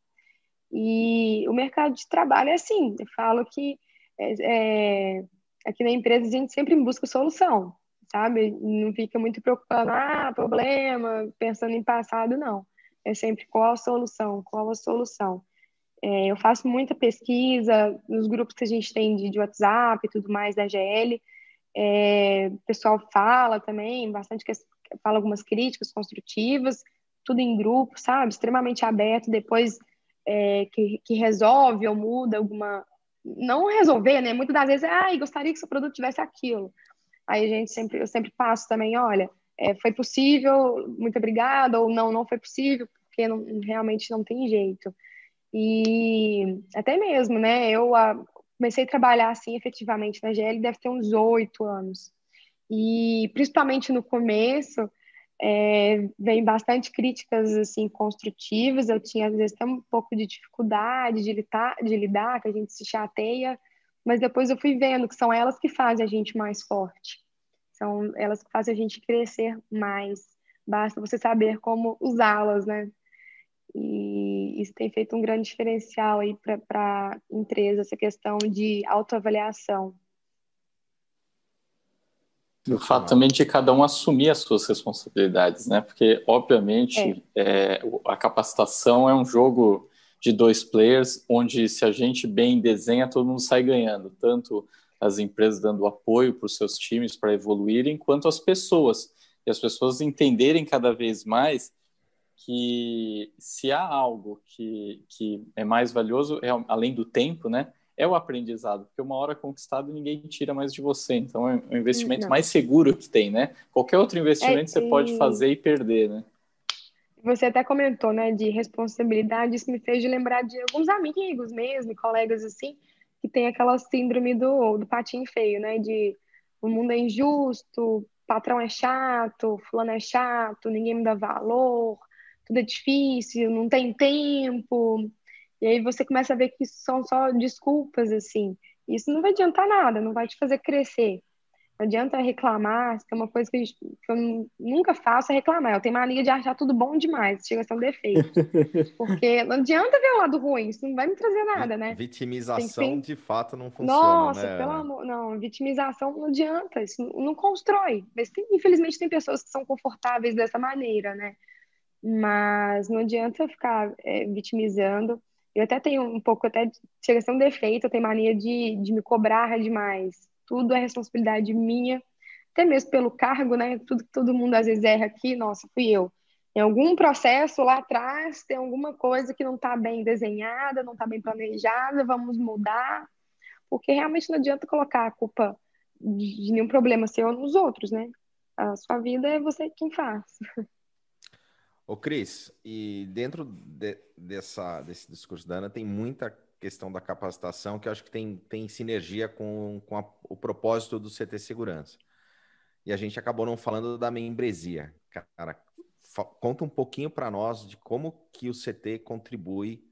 E o mercado de trabalho é assim, eu falo que é, é, aqui na empresa a gente sempre busca solução, sabe? Não fica muito preocupado, ah, problema, pensando em passado, não. É sempre qual a solução, qual a solução. É, eu faço muita pesquisa nos grupos que a gente tem de, de WhatsApp e tudo mais da GL, é, o pessoal fala também, bastante que fala algumas críticas construtivas, tudo em grupo, sabe? Extremamente aberto, depois é, que, que resolve ou muda alguma. Não resolver, né? Muitas das vezes, ai, gostaria que seu produto tivesse aquilo. Aí a gente sempre, eu sempre passo também, olha, é, foi possível, muito obrigada, ou não, não foi possível, porque não, realmente não tem jeito. E até mesmo, né? Eu, a, comecei a trabalhar assim efetivamente na GL deve ter uns oito anos. E principalmente no começo, é, vem bastante críticas assim construtivas. Eu tinha às vezes até um pouco de dificuldade de lidar, de lidar, que a gente se chateia, mas depois eu fui vendo que são elas que fazem a gente mais forte. São elas que fazem a gente crescer mais. Basta você saber como usá-las, né? E isso tem feito um grande diferencial aí para a empresa, essa questão de autoavaliação. O fato também de cada um assumir as suas responsabilidades, né? Porque, obviamente, é. É, a capacitação é um jogo de dois players, onde se a gente bem desenha, todo mundo sai ganhando. Tanto as empresas dando apoio para os seus times para evoluírem, quanto as pessoas E as pessoas entenderem cada vez mais que se há algo que, que é mais valioso, é, além do tempo, né? É o aprendizado, porque uma hora conquistado ninguém tira mais de você. Então é o investimento Não. mais seguro que tem, né? Qualquer outro investimento é, você pode fazer e perder, né? Você até comentou, né, de responsabilidade, isso me fez de lembrar de alguns amigos mesmo, colegas assim, que tem aquela síndrome do, do patinho feio, né, de o mundo é injusto, patrão é chato, fulano é chato, ninguém me dá valor, tudo é difícil, não tem tempo. E aí você começa a ver que isso são só desculpas, assim. Isso não vai adiantar nada, não vai te fazer crescer. Não adianta reclamar, é uma coisa que, gente, que, eu nunca faço é reclamar. Eu tenho mania de achar tudo bom demais, chega a ser um defeito. Porque não adianta ver o lado ruim, isso não vai me trazer nada, né? Vitimização de fato não funciona. Nossa, né? pelo amor, não, vitimização não adianta, isso não constrói. Mas tem, infelizmente tem pessoas que são confortáveis dessa maneira, né? Mas não adianta ficar é, vitimizando. Eu até tenho um pouco, até chega a ser um defeito, eu tenho mania de, de me cobrar demais tudo é responsabilidade minha, até mesmo pelo cargo, né? Tudo que todo mundo às vezes erra aqui, nossa, fui eu. Em algum processo lá atrás, tem alguma coisa que não está bem desenhada, não está bem planejada, vamos mudar, porque realmente não adianta colocar a culpa de nenhum problema seu nos outros, né? A sua vida é você quem faz. Ô, Cris, e dentro de, dessa, desse discurso da Ana tem muita questão da capacitação, que eu acho que tem, tem sinergia com, com a, o propósito do CT Segurança. E a gente acabou não falando da membresia. Cara, conta um pouquinho para nós de como que o CT contribui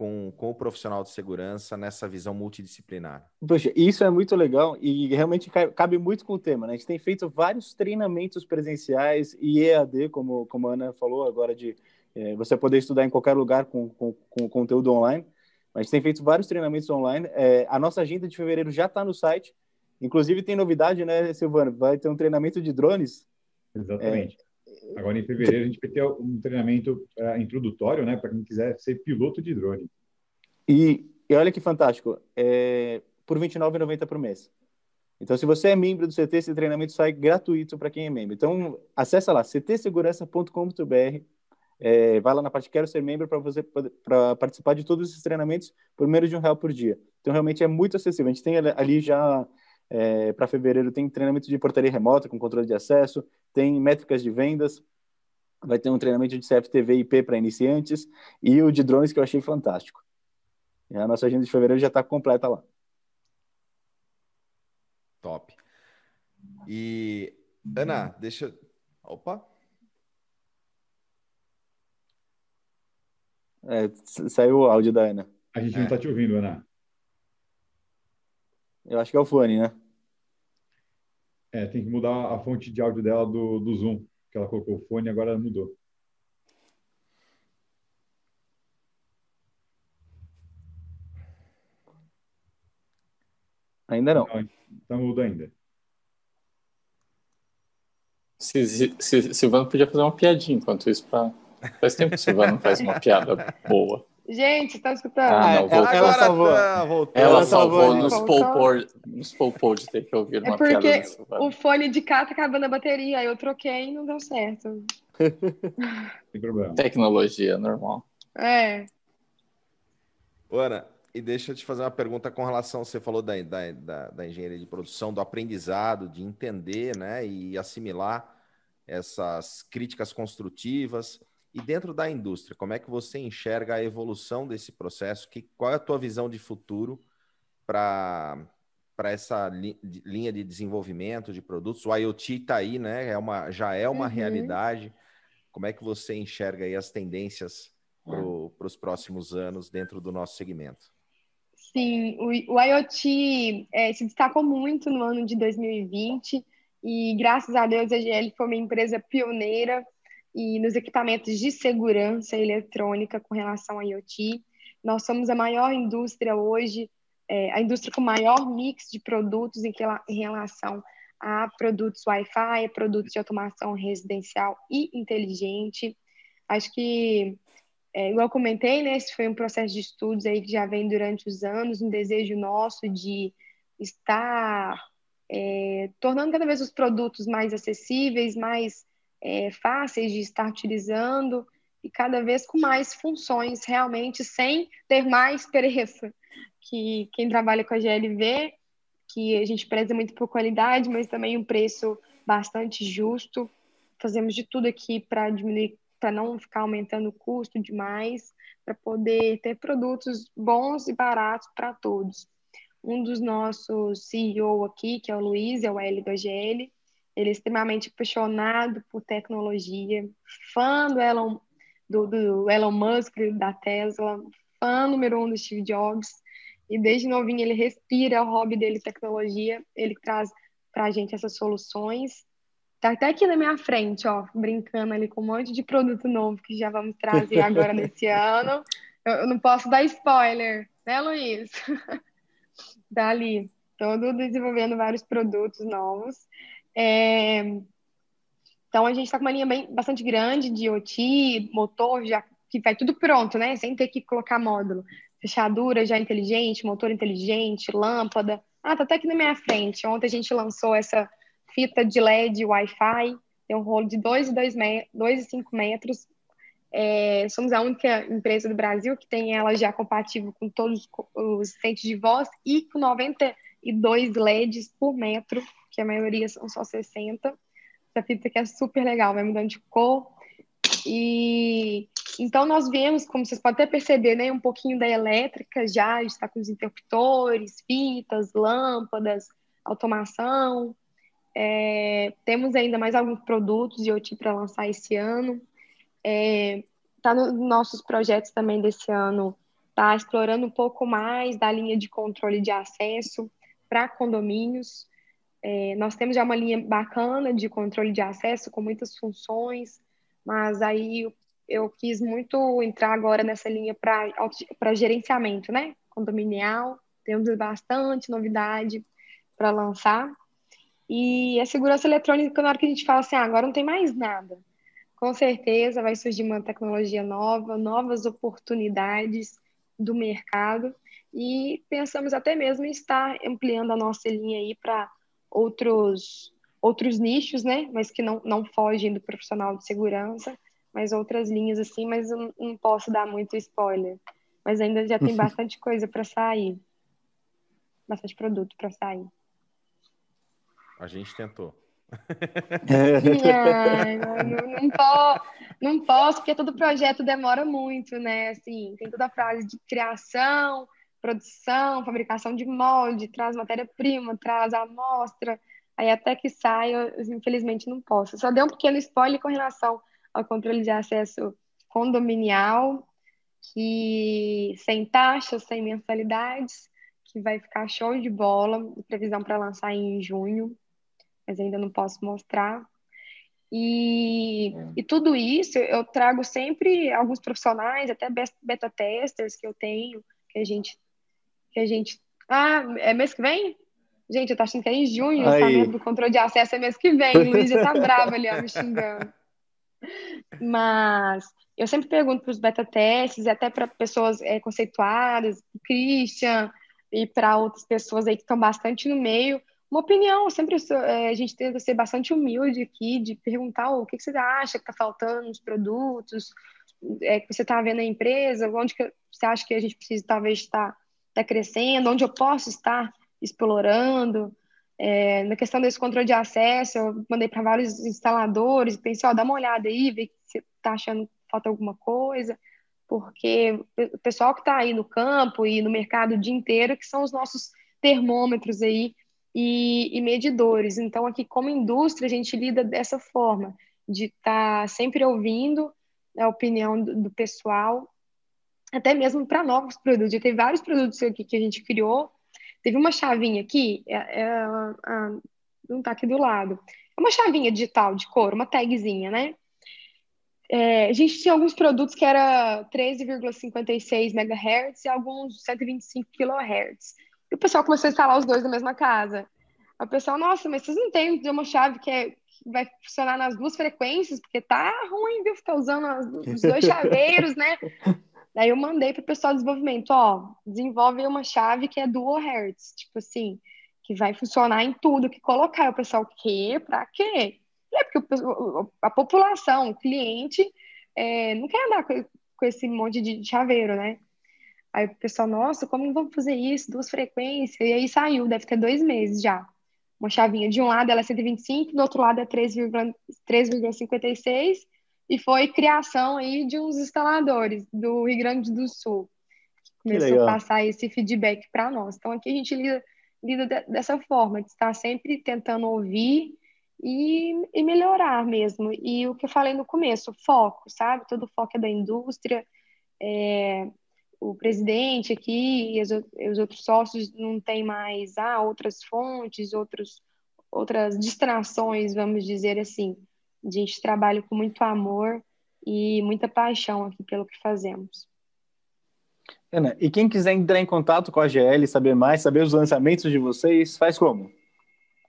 com, com o profissional de segurança nessa visão multidisciplinar. Poxa, isso é muito legal e realmente cabe muito com o tema. Né? A gente tem feito vários treinamentos presenciais e EAD, como, como a Ana falou agora, de é, você poder estudar em qualquer lugar com, com, com conteúdo online. A gente tem feito vários treinamentos online. É, a nossa agenda de fevereiro já está no site. Inclusive, tem novidade, né, Silvano? Vai ter um treinamento de drones. Exatamente. É... Agora, em fevereiro, a gente vai ter um treinamento uh, introdutório, né, para quem quiser ser piloto de drone. E, e olha que fantástico. É, por R$ 29,90 por mês. Então, se você é membro do CT, esse treinamento sai gratuito para quem é membro. Então, acessa lá, ctsegurança.com.br é, vai lá na parte Quero Ser Membro para para participar de todos esses treinamentos por menos de um real por dia. Então, realmente é muito acessível. A gente tem ali já, é, para fevereiro, tem treinamento de portaria remota com controle de acesso, tem métricas de vendas, vai ter um treinamento de CFTV e IP para iniciantes e o de drones que eu achei fantástico. E a nossa agenda de fevereiro já está completa lá. Top. E, Ana, deixa. Opa! É, saiu o áudio da Ana. A gente não está te ouvindo, Ana. Eu acho que é o fone, né? É, tem que mudar a fonte de áudio dela do, do Zoom, que ela colocou o fone e agora mudou. Ainda não. Não, tá mudo ainda. Silvano podia fazer uma piadinha enquanto isso para Faz tempo que o Silvano faz uma piada boa. Gente, tá escutando? Ah, não, voltou. Ela, salvou. Tá, voltou. Ela, ela salvou, nos, poupou, nos poupou de ter que ouvir uma é porque piada o fone de cá tá acabando a bateria, aí eu troquei e não deu certo. Tem problema. Tecnologia, normal. É. Ana, e deixa eu te fazer uma pergunta com relação, você falou da, da, da, da engenharia de produção, do aprendizado, de entender né, e assimilar essas críticas construtivas. E dentro da indústria, como é que você enxerga a evolução desse processo? Que, qual é a tua visão de futuro para essa li, de, linha de desenvolvimento de produtos? O IoT está aí, né? É uma, já é uma uhum. realidade. Como é que você enxerga aí as tendências para os próximos anos dentro do nosso segmento? Sim, o, o IoT é, se destacou muito no ano de 2020 e graças a Deus a GL foi uma empresa pioneira e nos equipamentos de segurança eletrônica com relação a IoT. Nós somos a maior indústria hoje, é, a indústria com maior mix de produtos em, que, em relação a produtos Wi-Fi, produtos de automação residencial e inteligente. Acho que, é, igual eu comentei, né, esse foi um processo de estudos aí que já vem durante os anos, um desejo nosso de estar é, tornando cada vez os produtos mais acessíveis, mais é, fáceis de estar utilizando e cada vez com mais funções, realmente, sem ter mais preço. Que quem trabalha com a GLV, que a gente preza muito por qualidade, mas também um preço bastante justo. Fazemos de tudo aqui para diminuir, para não ficar aumentando o custo demais, para poder ter produtos bons e baratos para todos. Um dos nossos CEO aqui, que é o Luiz, é o L da GL, ele é extremamente apaixonado por tecnologia, fã do Elon, do, do Elon Musk, da Tesla, fã número um do Steve Jobs. E desde novinho ele respira o hobby dele tecnologia. Ele traz para a gente essas soluções. Tá até aqui na minha frente, ó, brincando ali com um monte de produto novo que já vamos trazer agora nesse ano. Eu, eu, não posso dar spoiler, né, Luiz? Dali, todo desenvolvendo vários produtos novos. É... Então, a gente está com uma linha bem, bastante grande de OT, motor, já que vai tudo pronto, né? Sem ter que colocar módulo. Fechadura já inteligente, motor inteligente, lâmpada. Ah, tá até aqui na minha frente. Ontem a gente lançou essa fita de LED Wi-Fi, tem um rolo de 2,5 metros. É, somos a única empresa do Brasil que tem ela já compatível com todos os assistentes de voz e com 92 LEDs por metro, a maioria são só 60. Essa fita aqui é super legal, vai mudando de cor. E então nós vemos, como vocês podem até perceber, né, um pouquinho da elétrica já, está com os interruptores, fitas, lâmpadas, automação. É, temos ainda mais alguns produtos de OT para lançar esse ano. Está é, tá nos nossos projetos também desse ano, está explorando um pouco mais da linha de controle de acesso para condomínios. É, nós temos já uma linha bacana de controle de acesso com muitas funções, mas aí eu quis muito entrar agora nessa linha para gerenciamento, né? Condominial, temos bastante novidade para lançar. E a segurança eletrônica, na hora que a gente fala assim, ah, agora não tem mais nada. Com certeza vai surgir uma tecnologia nova, novas oportunidades do mercado e pensamos até mesmo em estar ampliando a nossa linha aí para outros outros nichos, né? Mas que não, não fogem do profissional de segurança, mas outras linhas assim, mas eu não posso dar muito spoiler. Mas ainda já tem bastante coisa para sair. Bastante produto para sair. A gente tentou. Ai, não, não, posso, não posso, porque todo projeto demora muito, né? Assim, tem toda a fase de criação, produção, fabricação de molde, traz matéria-prima, traz amostra, aí até que sai, eu, infelizmente não posso. Só dei um pequeno spoiler com relação ao controle de acesso condominial, que sem taxas, sem mensalidades, que vai ficar show de bola, previsão para lançar em junho, mas ainda não posso mostrar. E, e tudo isso eu trago sempre alguns profissionais, até beta testers que eu tenho, que a gente que a gente. Ah, é mês que vem? Gente, eu tô achando que é em junho, o lançamento do controle de acesso é mês que vem. O Luiz já tá bravo ali, ó, me xingando. Mas eu sempre pergunto para os beta testes, até para pessoas é, conceituadas, Christian, e para outras pessoas aí que estão bastante no meio, uma opinião. Sempre é, a gente tenta ser bastante humilde aqui, de perguntar oh, o que, que você acha que está faltando nos produtos, é, que você está vendo na empresa, onde que você acha que a gente precisa talvez estar está crescendo, onde eu posso estar explorando. É, na questão desse controle de acesso, eu mandei para vários instaladores, pensei, ó, dá uma olhada aí, vê se está achando falta alguma coisa, porque o pessoal que está aí no campo e no mercado o dia inteiro, que são os nossos termômetros aí e, e medidores. Então, aqui, como indústria, a gente lida dessa forma, de estar tá sempre ouvindo a opinião do, do pessoal até mesmo para novos produtos. Já teve vários produtos aqui que a gente criou. Teve uma chavinha aqui, é, é, é, não está aqui do lado. É uma chavinha digital de couro, uma tagzinha, né? É, a gente tinha alguns produtos que era 13,56 MHz e alguns 125 kHz. E o pessoal começou a instalar os dois na mesma casa. O pessoal, nossa, mas vocês não têm uma chave que, é, que vai funcionar nas duas frequências? Porque tá ruim, viu? Ficar usando as, os dois chaveiros, né? Daí eu mandei para o pessoal de desenvolvimento, ó, desenvolve uma chave que é dual hertz, tipo assim, que vai funcionar em tudo que colocar. O pessoal, que? Para quê? É porque a população, o cliente, é, não quer andar com, com esse monte de chaveiro, né? Aí o pessoal, nossa, como vamos fazer isso? Duas frequências. E aí saiu, deve ter dois meses já. Uma chavinha. De um lado ela é 125, do outro lado é 3,56. E foi criação aí de uns instaladores do Rio Grande do Sul. Que começou a passar esse feedback para nós. Então aqui a gente lida, lida dessa forma, de estar sempre tentando ouvir e, e melhorar mesmo. E o que eu falei no começo, foco, sabe? Todo foco é da indústria. É, o presidente aqui e os, os outros sócios não têm mais ah, outras fontes, outros, outras distrações, vamos dizer assim. A gente trabalha com muito amor e muita paixão aqui pelo que fazemos. Ana, e quem quiser entrar em contato com a GL, saber mais, saber os lançamentos de vocês, faz como?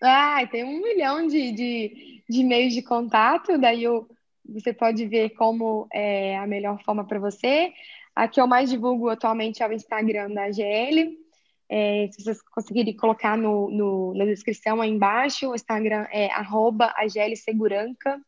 Ah, tem um milhão de, de, de meios de contato, daí eu, você pode ver como é a melhor forma para você. A que eu mais divulgo atualmente é o Instagram da GL. É, se vocês conseguirem colocar no, no, na descrição aí embaixo, o Instagram é arroba Seguranca.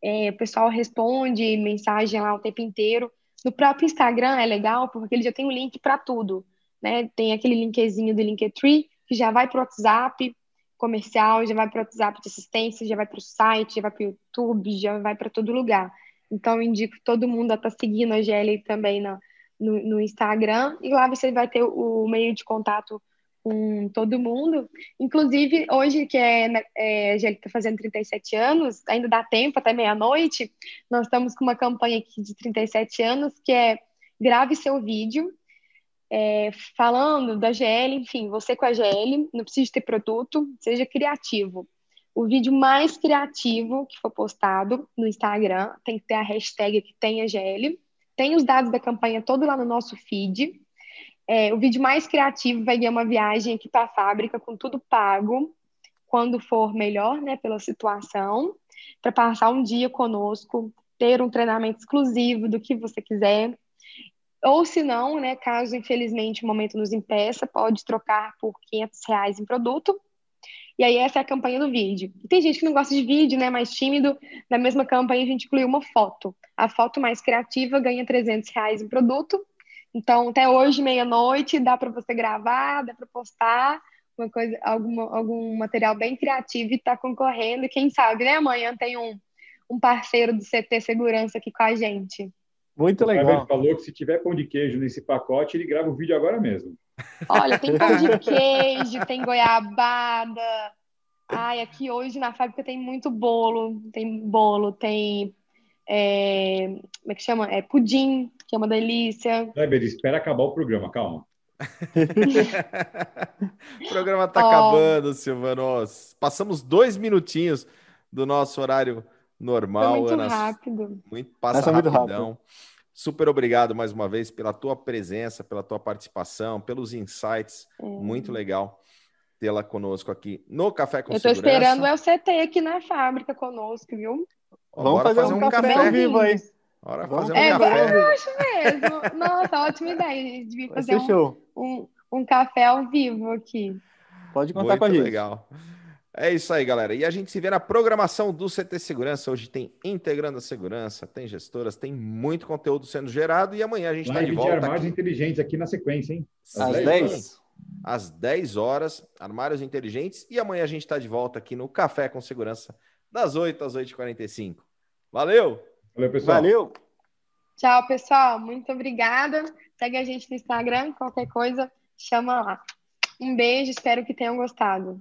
É, o pessoal responde mensagem lá o tempo inteiro. No próprio Instagram é legal, porque ele já tem um link para tudo. Né? Tem aquele linkzinho do Linktree, que já vai para o WhatsApp comercial, já vai para o WhatsApp de assistência, já vai para o site, já vai para o YouTube, já vai para todo lugar. Então, eu indico todo mundo a estar tá seguindo a GL também no, no, no, Instagram. E lá você vai ter o, o meio de contato com todo mundo. Inclusive, hoje, que é, né, é, a GL está fazendo 37 anos, ainda dá tempo até meia-noite, nós estamos com uma campanha aqui de 37 anos, que é grave seu vídeo, é, falando da GL, enfim, você com a GL, não precisa ter produto, seja criativo o vídeo mais criativo que for postado no Instagram tem que ter a hashtag que tem a GL. Tem os dados da campanha todo lá no nosso feed. É, o vídeo mais criativo vai ganhar uma viagem aqui para a fábrica com tudo pago, quando for melhor, né, pela situação, para passar um dia conosco, ter um treinamento exclusivo do que você quiser. Ou se não, né, caso infelizmente o momento nos impeça, pode trocar por 500 reais em produto e aí essa é a campanha do vídeo. E tem gente que não gosta de vídeo, né, mais tímido. Na mesma campanha a gente incluiu uma foto. A foto mais criativa ganha 300 reais em produto. Então, até hoje, meia-noite, dá para você gravar, dá para postar uma coisa, alguma, algum material bem criativo e tá concorrendo. Quem sabe, né? Amanhã tem um, um parceiro do CT Segurança aqui com a gente. Muito legal. Ele falou que se tiver pão de queijo nesse pacote, ele grava o vídeo agora mesmo. Olha, tem pão de queijo, tem goiabada. Ai, aqui hoje na fábrica tem muito bolo. Tem bolo, tem. É, como é que chama? É pudim, que é uma delícia. Kleber, espera acabar o programa, calma. o programa está oh. acabando, Silvano. Passamos dois minutinhos do nosso horário normal. Foi muito Ana. rápido. Muito, passa rapidão. Muito rápido. Super obrigado mais uma vez pela tua presença, pela tua participação, pelos insights. É. Muito legal tê-la conosco aqui no Café com Eu estou esperando o LCT aqui na fábrica conosco, viu? Vamos fazer, fazer, um, um café, café vivo aí. Bora fazer um é, café. Eu acho mesmo. Nossa, ótima ideia. A gente devia fazer um, um, um, café ao vivo aqui. Pode contar Muito com a gente. legal. É isso aí, galera. E a gente se vê na programação do CT Segurança. Hoje tem Integrando a Segurança, tem gestoras, tem muito conteúdo sendo gerado e amanhã a gente está de volta. de armários aqui. inteligentes aqui na sequência, hein? Às, Às 10. 10. Às 10 horas, armários inteligentes. E amanhã a gente está de volta aqui no Café com Segurança, das 8 às 8h45. Valeu! Valeu, pessoal. Valeu! Tchau, pessoal. Muito obrigada. Segue a gente no Instagram. Qualquer coisa, chama lá. Um beijo. Espero que tenham gostado.